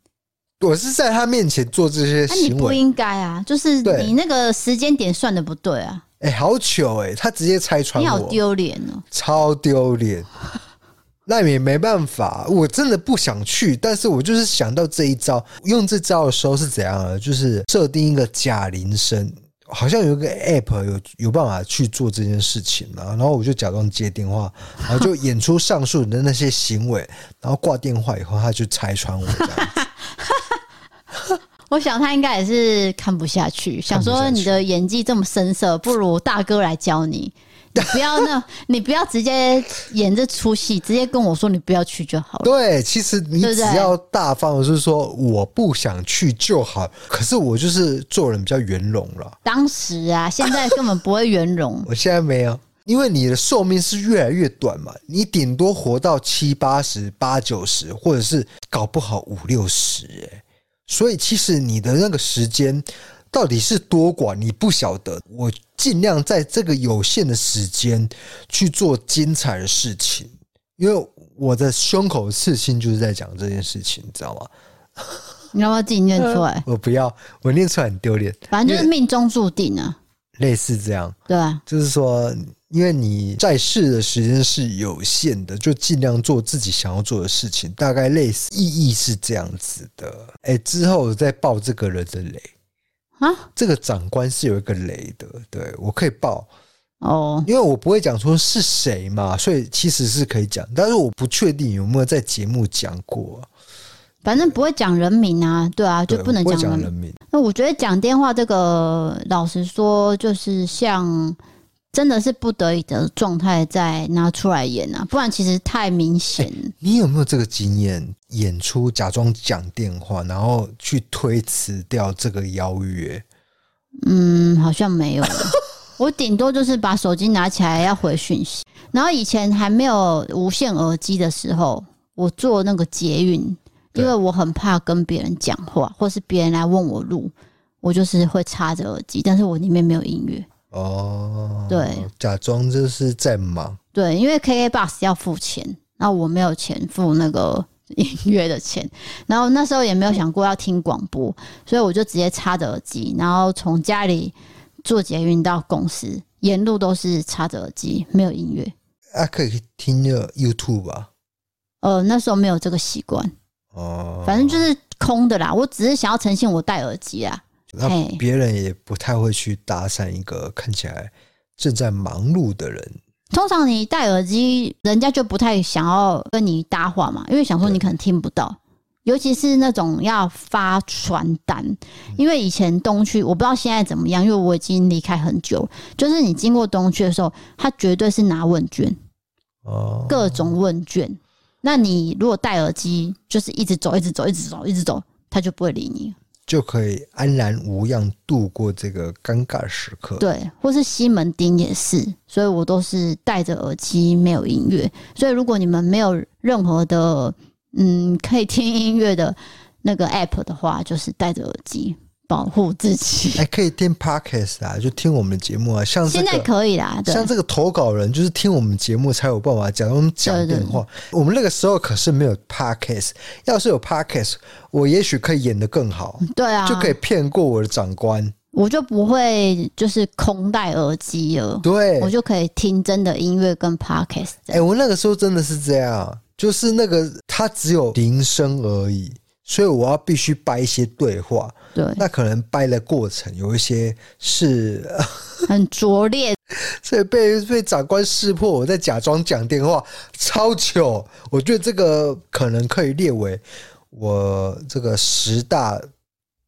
我是在他面前做这些行为，不应该啊！就是你那个时间点算的不对啊！哎、欸，好糗哎、欸！他直接拆穿我，你好丢脸哦，超丢脸。*laughs* 那也没办法，我真的不想去，但是我就是想到这一招，用这招的时候是怎样的？就是设定一个假铃声，好像有一个 app 有有办法去做这件事情啊。然后我就假装接电话，*laughs* 然后就演出上述的那些行为，然后挂电话以后，他就拆穿我这样子。我想他应该也是看不下去，想说你的演技这么生涩，不如大哥来教你。你不要那，*laughs* 你不要直接演这出戏，直接跟我说你不要去就好了。对，其实你只要大方就是说我不想去就好。可是我就是做人比较圆融了。当时啊，现在根本不会圆融。*laughs* 我现在没有，因为你的寿命是越来越短嘛，你顶多活到七八十、八九十，或者是搞不好五六十，哎。所以，其实你的那个时间到底是多寡，你不晓得。我尽量在这个有限的时间去做精彩的事情，因为我的胸口刺青就是在讲这件事情，你知道吗？你要不要自己念出来？*laughs* 我不要，我念出来很丢脸。反正就是命中注定啊，类似这样。对啊，就是说。因为你在世的时间是有限的，就尽量做自己想要做的事情。大概类似意义是这样子的。哎，之后再爆这个人的雷啊！这个长官是有一个雷的，对，我可以爆哦，因为我不会讲说是谁嘛，所以其实是可以讲，但是我不确定有没有在节目讲过。反正不会讲人名啊，对啊，就不能讲人，人名。那我觉得讲电话这个，老实说，就是像真的是不得已的状态再拿出来演啊，不然其实太明显、欸。你有没有这个经验？演出假装讲电话，然后去推辞掉这个邀约？嗯，好像没有。*laughs* 我顶多就是把手机拿起来要回讯息，然后以前还没有无线耳机的时候，我做那个捷运。因为我很怕跟别人讲话，或是别人来问我路，我就是会插着耳机，但是我里面没有音乐。哦，对，假装就是在忙。对，因为 KKBOX 要付钱，那我没有钱付那个音乐的钱，然后那时候也没有想过要听广播，所以我就直接插着耳机，然后从家里坐捷运到公司，沿路都是插着耳机，没有音乐。啊，可以听那个 YouTube 吧？呃，那时候没有这个习惯。哦，反正就是空的啦。我只是想要呈现我戴耳机啊。那别人也不太会去搭讪一个看起来正在忙碌的人。通常你戴耳机，人家就不太想要跟你搭话嘛，因为想说你可能听不到。尤其是那种要发传单，因为以前东区我不知道现在怎么样，因为我已经离开很久。就是你经过东区的时候，他绝对是拿问卷，哦，各种问卷。那你如果戴耳机，就是一直走，一直走，一直走，一直走，他就不会理你，就可以安然无恙度过这个尴尬时刻。对，或是西门町也是，所以我都是戴着耳机，没有音乐。所以如果你们没有任何的嗯可以听音乐的那个 app 的话，就是戴着耳机。保护自己，还可以听 Podcast 啊，就听我们节目啊。像现在可以啦，像这个投稿人，就是听我们节目才有办法讲我们讲电话。我们那个时候可是没有 Podcast，要是有 Podcast，我也许可以演得更好。对啊，就可以骗过我的长官，我就不会就是空戴耳机了。对，我就可以听真的音乐跟 Podcast。哎，我那个时候真的是这样，就是那个它只有铃声而已。所以我要必须掰一些对话，对，那可能掰的过程有一些是 *laughs* 很拙劣，*laughs* 所以被被长官识破，我在假装讲电话，超糗。我觉得这个可能可以列为我这个十大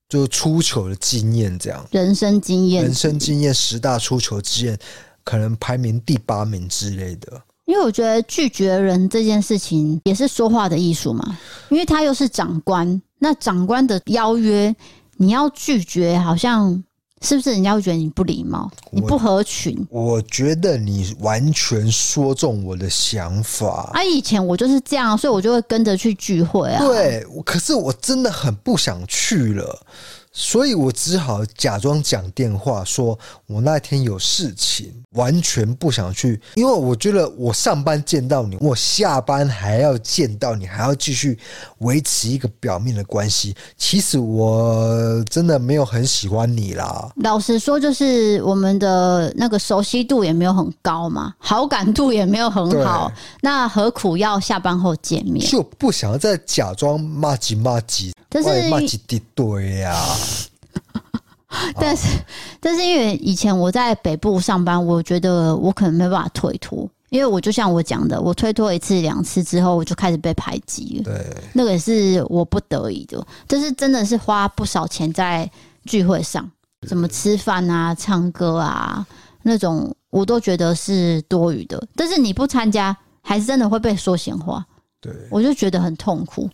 就出糗的经验，这样人生经验，人生经验十大出糗经验，可能排名第八名之类的。因为我觉得拒绝人这件事情也是说话的艺术嘛，因为他又是长官，那长官的邀约你要拒绝，好像是不是人家会觉得你不礼貌，你不合群？我觉得你完全说中我的想法。啊，以前我就是这样，所以我就会跟着去聚会啊。对，可是我真的很不想去了。所以我只好假装讲电话，说我那天有事情，完全不想去，因为我觉得我上班见到你，我下班还要见到你，还要继续维持一个表面的关系。其实我真的没有很喜欢你啦。老实说，就是我们的那个熟悉度也没有很高嘛，好感度也没有很好。那何苦要下班后见面？就不想要再假装骂几骂几。但是骂几滴对呀。*laughs* 但是，但是因为以前我在北部上班，我觉得我可能没办法推脱，因为我就像我讲的，我推脱一次两次之后，我就开始被排挤了。对，那个也是我不得已的，就是真的是花不少钱在聚会上，什么吃饭啊、唱歌啊那种，我都觉得是多余的。但是你不参加，还是真的会被说闲话。对，我就觉得很痛苦。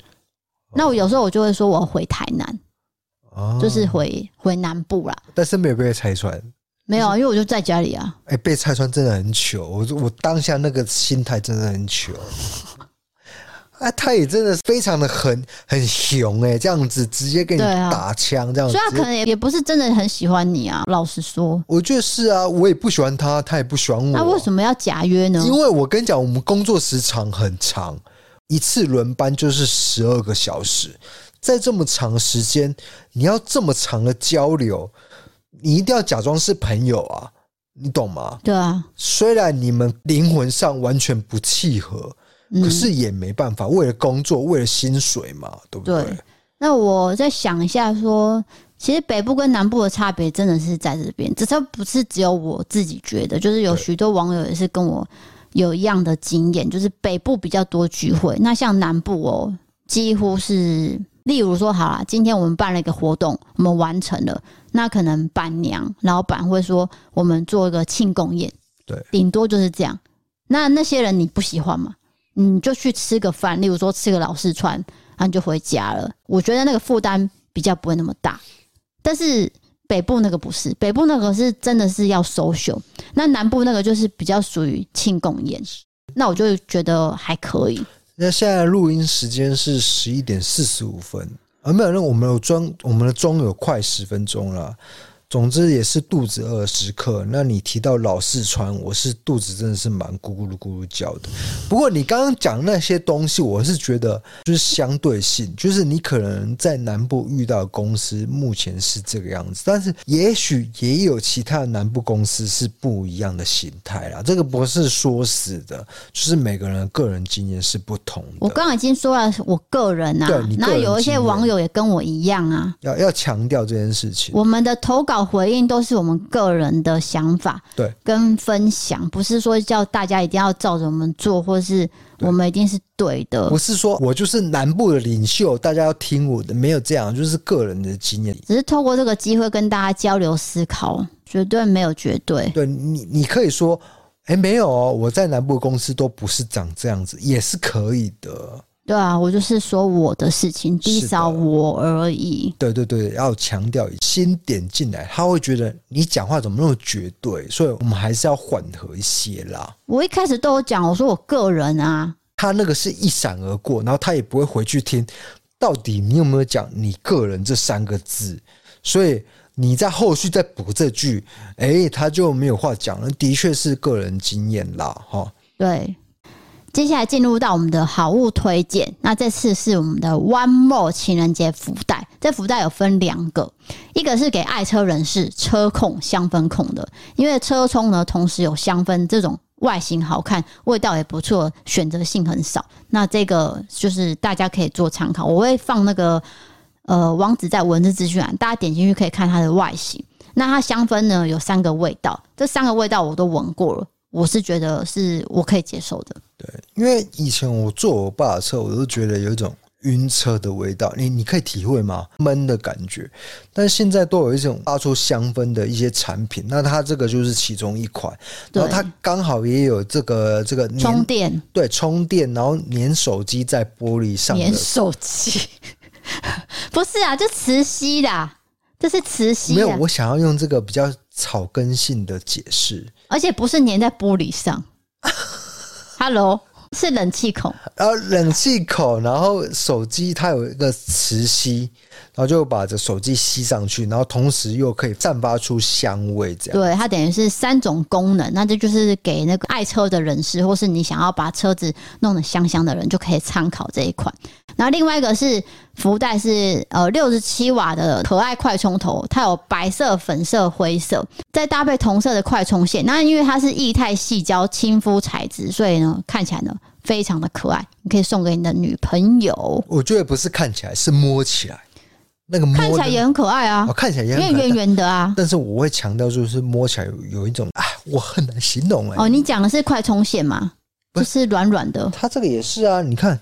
那我有时候我就会说，我要回台南。就是回回南部啦，但是没有被拆穿，没有，因为我就在家里啊。哎、欸，被拆穿真的很糗，我我当下那个心态真的很糗。哎，*laughs* 他也真的非常的很很熊哎，这样子直接给你打枪这样子，所以他可能也也不是真的很喜欢你啊。老实说，我觉得是啊，我也不喜欢他，他也不喜欢我。那为什么要假约呢？因为我跟你讲，我们工作时长很长，一次轮班就是十二个小时。在这么长时间，你要这么长的交流，你一定要假装是朋友啊，你懂吗？对啊，虽然你们灵魂上完全不契合，嗯，可是也没办法，为了工作，为了薪水嘛，对不对？对。那我再想一下说，说其实北部跟南部的差别真的是在这边，这都不是只有我自己觉得，就是有许多网友也是跟我有一样的经验，就是北部比较多聚会，那像南部哦。几乎是，例如说，好啦，今天我们办了一个活动，我们完成了，那可能板娘、老板会说，我们做一个庆功宴，对，顶多就是这样。那那些人你不喜欢嘛？你就去吃个饭，例如说吃个老四川，然后你就回家了。我觉得那个负担比较不会那么大，但是北部那个不是，北部那个是真的是要 social，那南部那个就是比较属于庆功宴，那我就觉得还可以。那现在录音时间是十一点四十五分，而没有，那我们有装，我们的装有快十分钟了。总之也是肚子饿时刻。那你提到老四川，我是肚子真的是蛮咕咕噜咕噜叫的。不过你刚刚讲那些东西，我是觉得就是相对性，就是你可能在南部遇到的公司目前是这个样子，但是也许也有其他的南部公司是不一样的形态啦。这个不是说死的，就是每个人个人经验是不同的。我刚刚已经说了，我个人啊，对，你个人那有一些网友也跟我一样啊，要要强调这件事情。我们的投稿。回应都是我们个人的想法，对，跟分享，不是说叫大家一定要照着我们做，或是我们一定是对的。不是说我就是南部的领袖，大家要听我的，没有这样，就是个人的经验。只是透过这个机会跟大家交流思考，绝对没有绝对。对你，你可以说，哎，没有哦，我在南部公司都不是长这样子，也是可以的。对啊，我就是说我的事情，至少我而已。对对对，要强调先点进来，他会觉得你讲话怎么那么绝对，所以我们还是要缓和一些啦。我一开始都有讲，我说我个人啊，他那个是一闪而过，然后他也不会回去听到底你有没有讲你个人这三个字，所以你在后续再补这句，哎，他就没有话讲了。的确是个人经验啦，哈。对。接下来进入到我们的好物推荐，那这次是我们的 One More 情人节福袋。这福袋有分两个，一个是给爱车人士、车控、香氛控的，因为车充呢，同时有香氛这种外形好看、味道也不错，选择性很少。那这个就是大家可以做参考，我会放那个呃网址在文字资讯栏，大家点进去可以看它的外形。那它香氛呢有三个味道，这三个味道我都闻过了。我是觉得是我可以接受的。对，因为以前我坐我爸的车，我都觉得有一种晕车的味道。你你可以体会吗？闷的感觉。但现在都有一种发出香氛的一些产品，那它这个就是其中一款。然后它刚好也有这个这个充电，对，充电，然后粘手机在玻璃上。粘手机？*laughs* 不是啊，就磁吸啦。这是磁吸。没有，我想要用这个比较草根性的解释，而且不是粘在玻璃上。*laughs* Hello，是冷气孔，然后冷气口，然后手机它有一个磁吸。然后就把这手机吸上去，然后同时又可以散发出香味，这样。对，它等于是三种功能，那这就是给那个爱车的人士，或是你想要把车子弄得香香的人，就可以参考这一款。然后另外一个是福袋是呃六十七瓦的可爱快充头，它有白色、粉色、灰色，再搭配同色的快充线。那因为它是液态细胶亲肤材质，所以呢看起来呢非常的可爱，你可以送给你的女朋友。我觉得不是看起来，是摸起来。那个摸看起来也很可爱啊，哦、看起来也很圆圆的啊。但是我会强调，就是摸起来有有一种，啊，我很难形容哎。哦，你讲的是快充线吗？不是软软的。它这个也是啊，你看。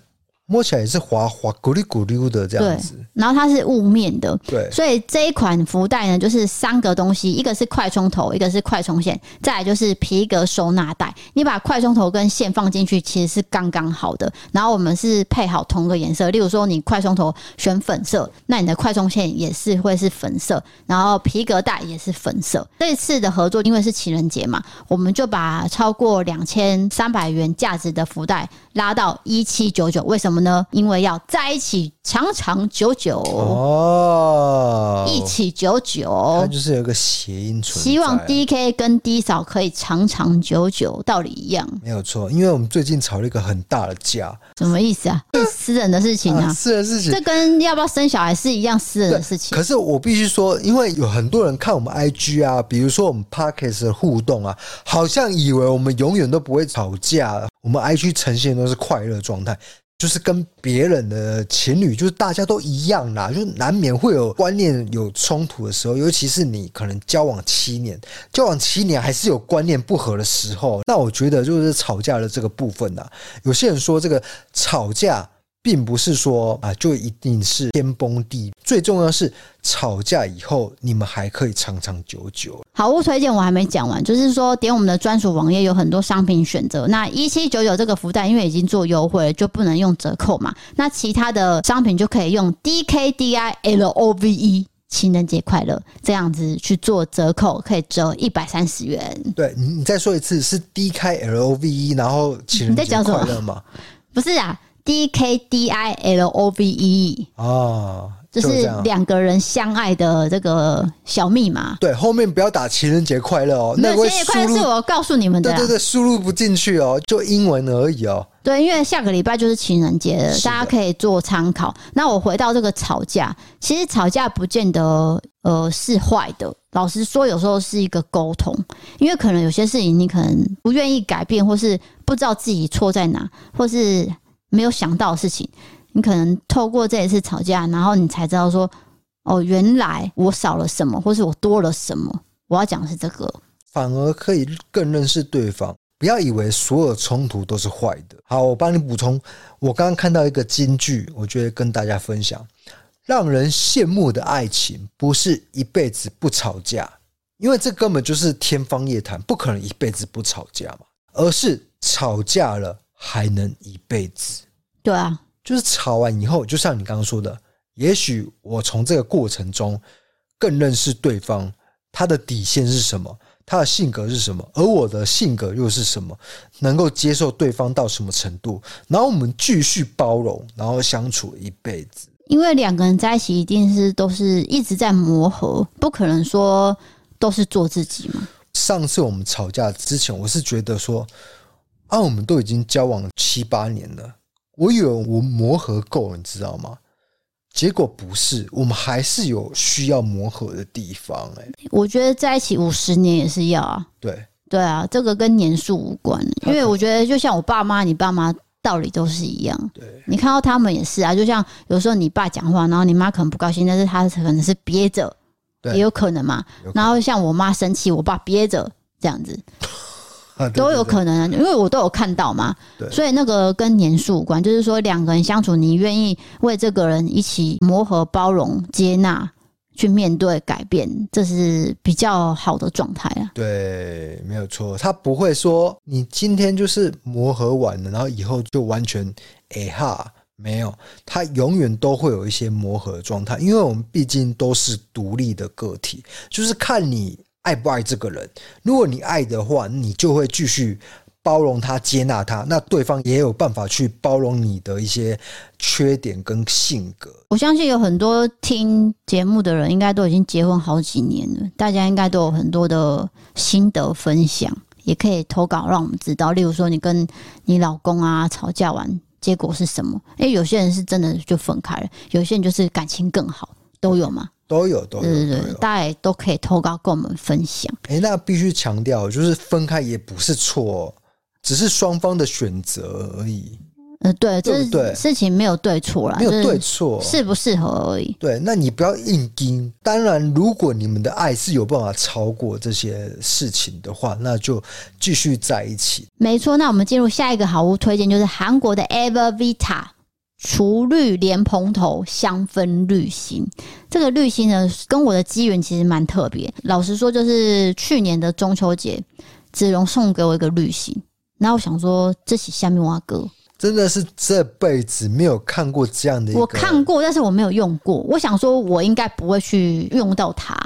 摸起来也是滑滑咕溜咕溜的这样子，然后它是雾面的，对，所以这一款福袋呢，就是三个东西，一个是快充头，一个是快充线，再来就是皮革收纳袋。你把快充头跟线放进去，其实是刚刚好的。然后我们是配好同个颜色，例如说你快充头选粉色，那你的快充线也是会是粉色，然后皮革袋也是粉色。这次的合作因为是情人节嘛，我们就把超过两千三百元价值的福袋拉到一七九九，为什么？呢？因为要在一起长长久久哦，一起久久，它就是有个谐音存在。希望 DK 跟 D 嫂可以长长久久，道理一样，没有错。因为我们最近吵了一个很大的架，什么意思啊？是 *laughs* 私人的事情啊，啊私人的事情，这跟要不要生小孩是一样私人的事情。可是我必须说，因为有很多人看我们 IG 啊，比如说我们 Podcast 的互动啊，好像以为我们永远都不会吵架，我们 IG 呈现都是快乐状态。就是跟别人的情侣，就是大家都一样啦，就难免会有观念有冲突的时候，尤其是你可能交往七年，交往七年还是有观念不合的时候。那我觉得就是吵架的这个部分呐，有些人说这个吵架并不是说啊，就一定是天崩地。最重要是吵架以后，你们还可以长长久久。好物推荐我还没讲完，就是说点我们的专属网页有很多商品选择。那一七九九这个福袋，因为已经做优惠了，就不能用折扣嘛。那其他的商品就可以用 D K D I L O V E 情人节快乐这样子去做折扣，可以折一百三十元。对，你你再说一次，是 D K L O V E，然后情人节快乐吗？*laughs* 不是啊。D K D I L O V E 哦，就是两个人相爱的这个小密码。对，后面不要打情人节快乐哦。那情人节快乐是我告诉你们的。对对对，输入不进去哦，就英文而已哦。对，因为下个礼拜就是情人节了，大家可以做参考。那我回到这个吵架，其实吵架不见得呃是坏的。老实说，有时候是一个沟通，因为可能有些事情你可能不愿意改变，或是不知道自己错在哪，或是。没有想到的事情，你可能透过这一次吵架，然后你才知道说，哦，原来我少了什么，或是我多了什么。我要讲的是这个，反而可以更认识对方。不要以为所有冲突都是坏的。好，我帮你补充。我刚刚看到一个金句，我觉得跟大家分享：让人羡慕的爱情，不是一辈子不吵架，因为这根本就是天方夜谭，不可能一辈子不吵架嘛，而是吵架了。还能一辈子？对啊，就是吵完以后，就像你刚刚说的，也许我从这个过程中更认识对方，他的底线是什么，他的性格是什么，而我的性格又是什么，能够接受对方到什么程度，然后我们继续包容，然后相处一辈子。因为两个人在一起，一定是都是一直在磨合，不可能说都是做自己嘛。上次我们吵架之前，我是觉得说。啊，我们都已经交往了七八年了，我以为我磨合够了，你知道吗？结果不是，我们还是有需要磨合的地方。哎，我觉得在一起五十年也是要啊。对对啊，这个跟年数无关，因为我觉得就像我爸妈，你爸妈道理都是一样。对，你看到他们也是啊，就像有时候你爸讲话，然后你妈可能不高兴，但是他可能是憋着，也有可能嘛。然后像我妈生气，我爸憋着这样子。都有可能，因为我都有看到嘛，所以那个跟年数无关，就是说两个人相处，你愿意为这个人一起磨合、包容、接纳，去面对改变，这是比较好的状态啊。对，没有错，他不会说你今天就是磨合完了，然后以后就完全哎哈，没有，他永远都会有一些磨合的状态，因为我们毕竟都是独立的个体，就是看你。爱不爱这个人？如果你爱的话，你就会继续包容他、接纳他。那对方也有办法去包容你的一些缺点跟性格。我相信有很多听节目的人，应该都已经结婚好几年了，大家应该都有很多的心得分享，也可以投稿让我们知道。例如说，你跟你老公啊吵架完，结果是什么？诶，有些人是真的就分开了，有些人就是感情更好，都有吗？都有，都有，对对对，大家都可以投稿跟我们分享。哎、欸，那必须强调，就是分开也不是错，只是双方的选择而已。呃，对，对对，这事情没有对错啦，没有对错，适不适合而已。对，那你不要硬盯。当然，如果你们的爱是有办法超过这些事情的话，那就继续在一起。没错，那我们进入下一个好物推荐，就是韩国的 Evervita。除绿莲蓬头香氛滤芯，这个滤芯呢，跟我的机缘其实蛮特别。老实说，就是去年的中秋节，子荣送给我一个滤芯，然后我想说，这是虾米碗糕，真的是这辈子没有看过这样的。我看过，但是我没有用过。我想说，我应该不会去用到它。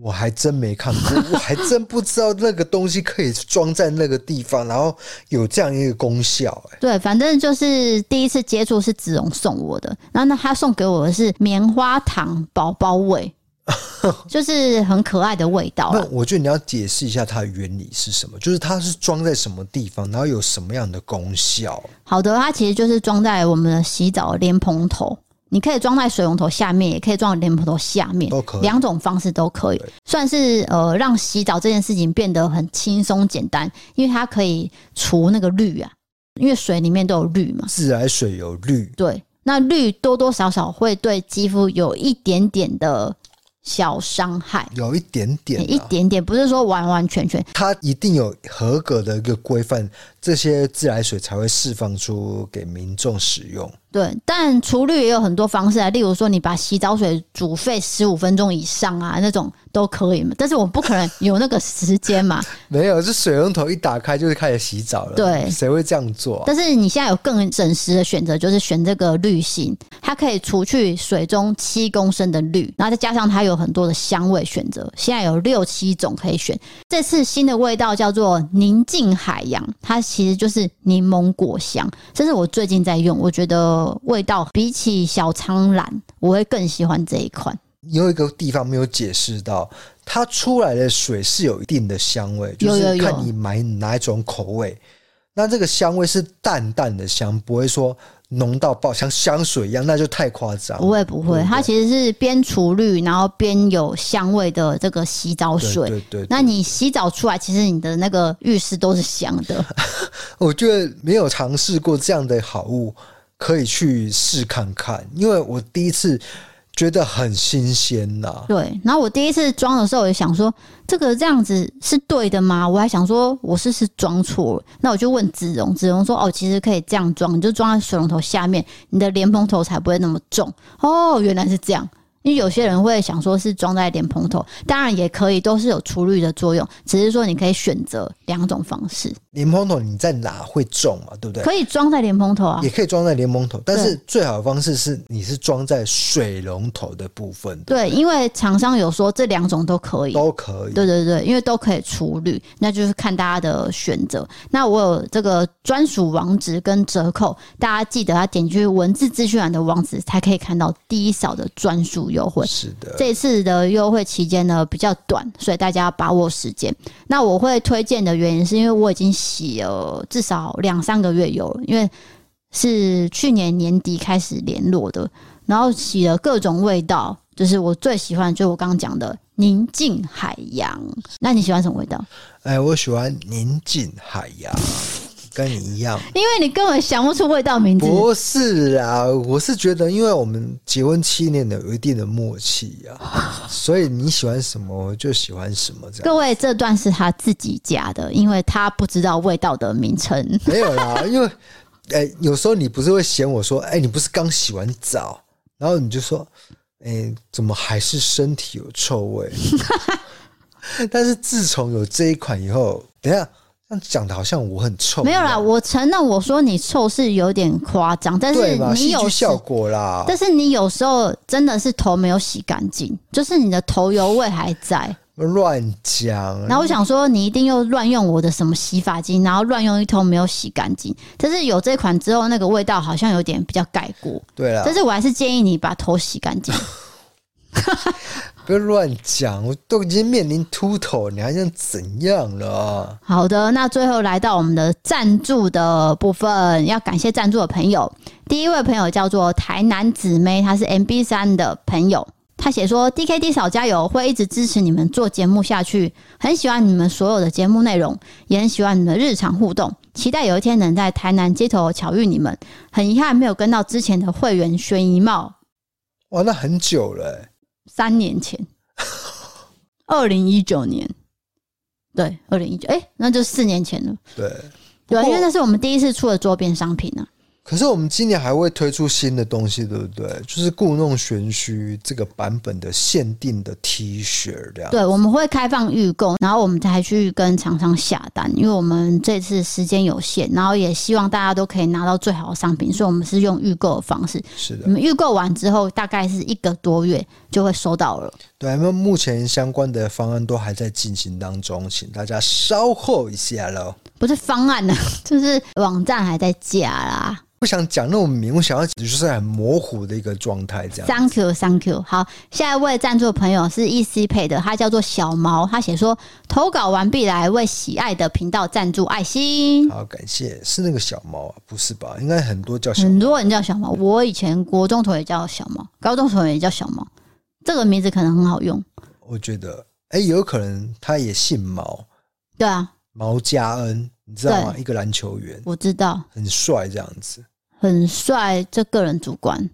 我还真没看过，我还真不知道那个东西可以装在那个地方，然后有这样一个功效。哎，对，反正就是第一次接触是子龙送我的，然后呢，他送给我的是棉花糖宝宝味，*laughs* 就是很可爱的味道。那我觉得你要解释一下它的原理是什么，就是它是装在什么地方，然后有什么样的功效？好的，它其实就是装在我们的洗澡莲蓬头。你可以装在水龙头下面，也可以装在莲蓬头下面，都可以，两种方式都可以，算是呃让洗澡这件事情变得很轻松简单，因为它可以除那个氯啊，因为水里面都有氯嘛，自来水有氯，对，那氯多多少少会对肌肤有一点点的。小伤害有一点点、啊，一点点，不是说完完全全。它一定有合格的一个规范，这些自来水才会释放出给民众使用。对，但除氯也有很多方式啊，例如说你把洗澡水煮沸十五分钟以上啊，那种。都可以嘛，但是我不可能有那个时间嘛。*laughs* 没有，是水龙头一打开就是开始洗澡了。对，谁会这样做啊？但是你现在有更省时的选择，就是选这个滤芯，它可以除去水中七公升的氯，然后再加上它有很多的香味选择，现在有六七种可以选。这次新的味道叫做宁静海洋，它其实就是柠檬果香，这是我最近在用，我觉得味道比起小苍兰，我会更喜欢这一款。有一个地方没有解释到，它出来的水是有一定的香味，就是看你买哪一种口味。那这个香味是淡淡的香，不会说浓到爆，像香水一样，那就太夸张。不会不会，它其实是边除氯，然后边有香味的这个洗澡水。对对。那你洗澡出来，其实你的那个浴室都是香的。*laughs* 我觉得没有尝试过这样的好物，可以去试看看，因为我第一次。觉得很新鲜呐，对。然后我第一次装的时候，我就想说，这个这样子是对的吗？我还想说，我是不是装错了？那我就问子荣，子荣说，哦，其实可以这样装，你就装在水龙头下面，你的莲蓬头才不会那么重。哦，原来是这样。因为有些人会想说是装在莲蓬头，当然也可以，都是有除氯的作用，只是说你可以选择两种方式。莲蓬头你在哪会种嘛？对不对？可以装在莲蓬头啊，也可以装在莲蓬头，但是最好的方式是你是装在水龙头的部分。对，因为厂商有说这两种都可以，都可以。对对对，因为都可以除氯，那就是看大家的选择。那我有这个专属网址跟折扣，大家记得要点击文字资讯栏的网址，才可以看到低扫的专属。优惠是的，这次的优惠期间呢比较短，所以大家要把握时间。那我会推荐的原因是因为我已经洗了至少两三个月油了，因为是去年年底开始联络的，然后洗了各种味道，就是我最喜欢就是我刚刚讲的宁静海洋。那你喜欢什么味道？哎，我喜欢宁静海洋。跟你一样，因为你根本想不出味道名字。不是啊，我是觉得，因为我们结婚七年的有一定的默契啊，*laughs* 所以你喜欢什么我就喜欢什么。这样，各位，这段是他自己加的，因为他不知道味道的名称。没有啦，*laughs* 因为哎、欸，有时候你不是会嫌我说，哎、欸，你不是刚洗完澡，然后你就说，哎、欸，怎么还是身体有臭味？*laughs* 但是自从有这一款以后，等一下。讲的好像我很臭，没有啦，我承认我说你臭是有点夸张，但是你有效果啦。但是你有时候真的是头没有洗干净，就是你的头油味还在。乱讲。然后我想说，你一定又乱用我的什么洗发精，然后乱用一通没有洗干净。但是有这款之后，那个味道好像有点比较盖过。对了，但是我还是建议你把头洗干净。*laughs* 不要乱讲，我都已经面临秃头，你还想怎样了？好的，那最后来到我们的赞助的部分，要感谢赞助的朋友。第一位朋友叫做台南姊妹，她是 MB 三的朋友，她写说：“DKD 嫂加油，会一直支持你们做节目下去，很喜欢你们所有的节目内容，也很喜欢你们的日常互动，期待有一天能在台南街头巧遇你们。很遗憾没有跟到之前的会员悬疑帽，哇，那很久了欸。”三年前，二零一九年，对，二零一九，哎，那就四年前了。对，对，因为那是我们第一次出的周边商品呢、啊。可是我们今年还会推出新的东西，对不对？就是故弄玄虚这个版本的限定的 T 恤，这样。对，我们会开放预购，然后我们才去跟厂商下单，因为我们这次时间有限，然后也希望大家都可以拿到最好的商品，所以我们是用预购的方式。是的，我们预购完之后，大概是一个多月就会收到了。对，因为目前相关的方案都还在进行当中，请大家稍后一下喽。不是方案呢，*laughs* 就是网站还在架啦。不想讲那么明，我想要就是很模糊的一个状态，这样。Thank you，Thank you。好，下一位赞助的朋友是 EC Pay 的，他叫做小毛，他写说投稿完毕来为喜爱的频道赞助爱心。好，感谢。是那个小毛啊？不是吧？应该很多叫小毛，很多人叫小毛。我以前国中同学叫小毛，高中同学也叫小毛，这个名字可能很好用。我觉得，哎、欸，有可能他也姓毛。对啊，毛家恩，你知道吗？一个篮球员，我知道，很帅，这样子。很帅，这个人主观，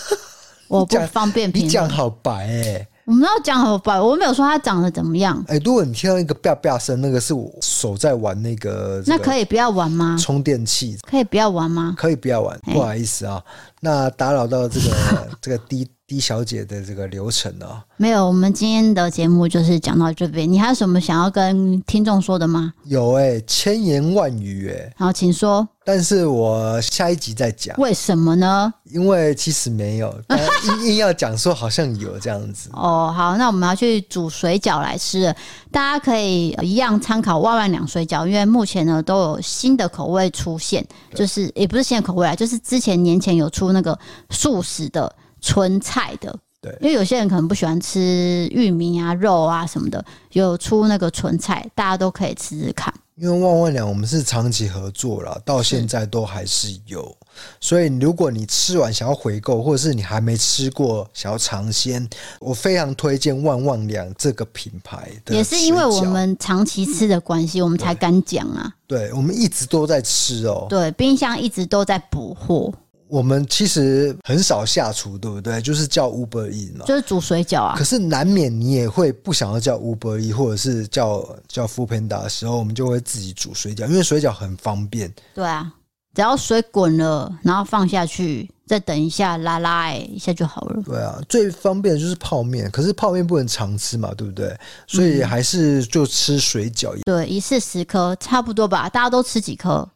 *laughs* 我不方便评论。你讲好白哎、欸，我们要讲好白？我没有说他长得怎么样。哎、欸，如果你听到一个啪啪声，那个是我手在玩那个，那可以不要玩吗？充电器可以不要玩吗？可以不要玩，不好意思啊，那打扰到这个 *laughs* 这个滴。D 小姐的这个流程呢、啊？没有，我们今天的节目就是讲到这边。你还有什么想要跟听众说的吗？有哎、欸，千言万语哎、欸。好，请说。但是我下一集再讲。为什么呢？因为其实没有，*laughs* 硬硬要讲说好像有这样子。*laughs* 哦，好，那我们要去煮水饺来吃了。大家可以一样参考万万两水饺，因为目前呢都有新的口味出现，就是也不是新的口味啊，就是之前年前有出那个素食的。纯菜的，对，因为有些人可能不喜欢吃玉米啊、肉啊什么的，有出那个纯菜，大家都可以吃吃看。因为万万两我们是长期合作了，到现在都还是有，所以如果你吃完想要回购，或者是你还没吃过想要尝鲜，我非常推荐万万两这个品牌的。也是因为我们长期吃的关系，我们才敢讲啊。对，我们一直都在吃哦，对，冰箱一直都在补货。我们其实很少下厨，对不对？就是叫 Uber Eats 嘛，就是煮水饺啊。可是难免你也会不想要叫 Uber Eats，或者是叫叫 Foodpanda 的时候，我们就会自己煮水饺，因为水饺很方便。对啊，只要水滚了，然后放下去，再等一下拉拉一下就好了。对啊，最方便的就是泡面，可是泡面不能常吃嘛，对不对？所以还是就吃水饺。对，一次十颗差不多吧？大家都吃几颗？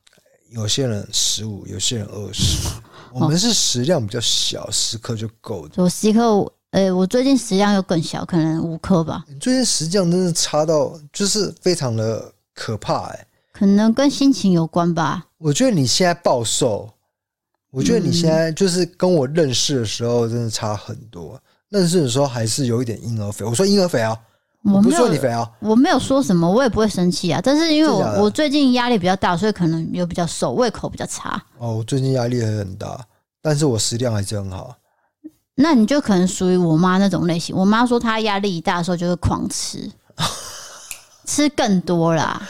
有些人十五，有些人二十。我们是食量比较小，十颗就够了。我十颗，诶，我最近食量又更小，可能五颗吧。你最近食量真的差到就是非常的可怕，哎，可能跟心情有关吧。我觉得你现在暴瘦，我觉得你现在就是跟我认识的时候真的差很多。认识的时候还是有一点婴儿肥，我说婴儿肥啊。我不是说你肥啊，我没有说什么，我也不会生气啊。但是因为我我最近压力比较大，所以可能又比较瘦，胃口比较差。哦，我最近压力也很大，但是我食量还是很好。那你就可能属于我妈那种类型。我妈说她压力一大的时候就会狂吃，吃更多啦。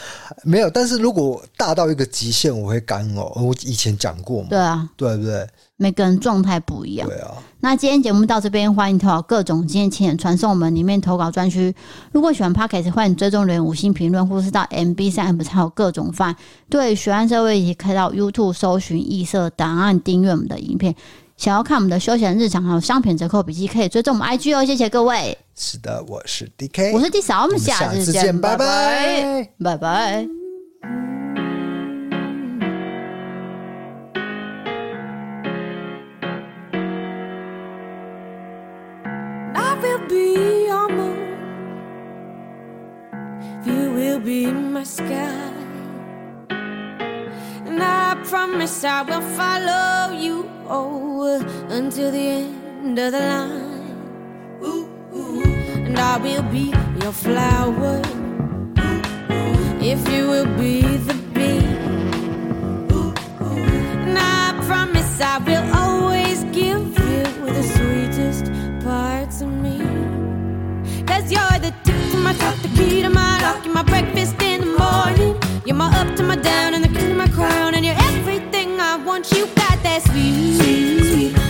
没有，但是如果大到一个极限，我会干呕。我以前讲过嘛。对啊，对不对？每个人状态不一样。对啊。那今天节目到这边，欢迎投稿各种经验，请传送我们里面投稿专区。如果喜欢 Podcast，欢迎追踪留言五星评论，或是到 MB 三 App 还有各种饭。对，学案社会，以及可以到 YouTube 搜寻异色档案，订阅我们的影片。想要看我们的休闲日常还有商品折扣笔记，可以追踪我们 IG 哦。谢谢各位。是的，我是 DK，我是 D 嫂，我们下次见，拜拜，拜拜。be your moon, you will be my sky. And I promise I will follow you over until the end of the line. Ooh, ooh. And I will be your flower ooh, if you will be the bee. And I promise I will. my talk, the key to my lock. You're my breakfast in the morning. You're my up to my down, and the king of my crown. And you're everything I want. You got that sweet, sweet, sweet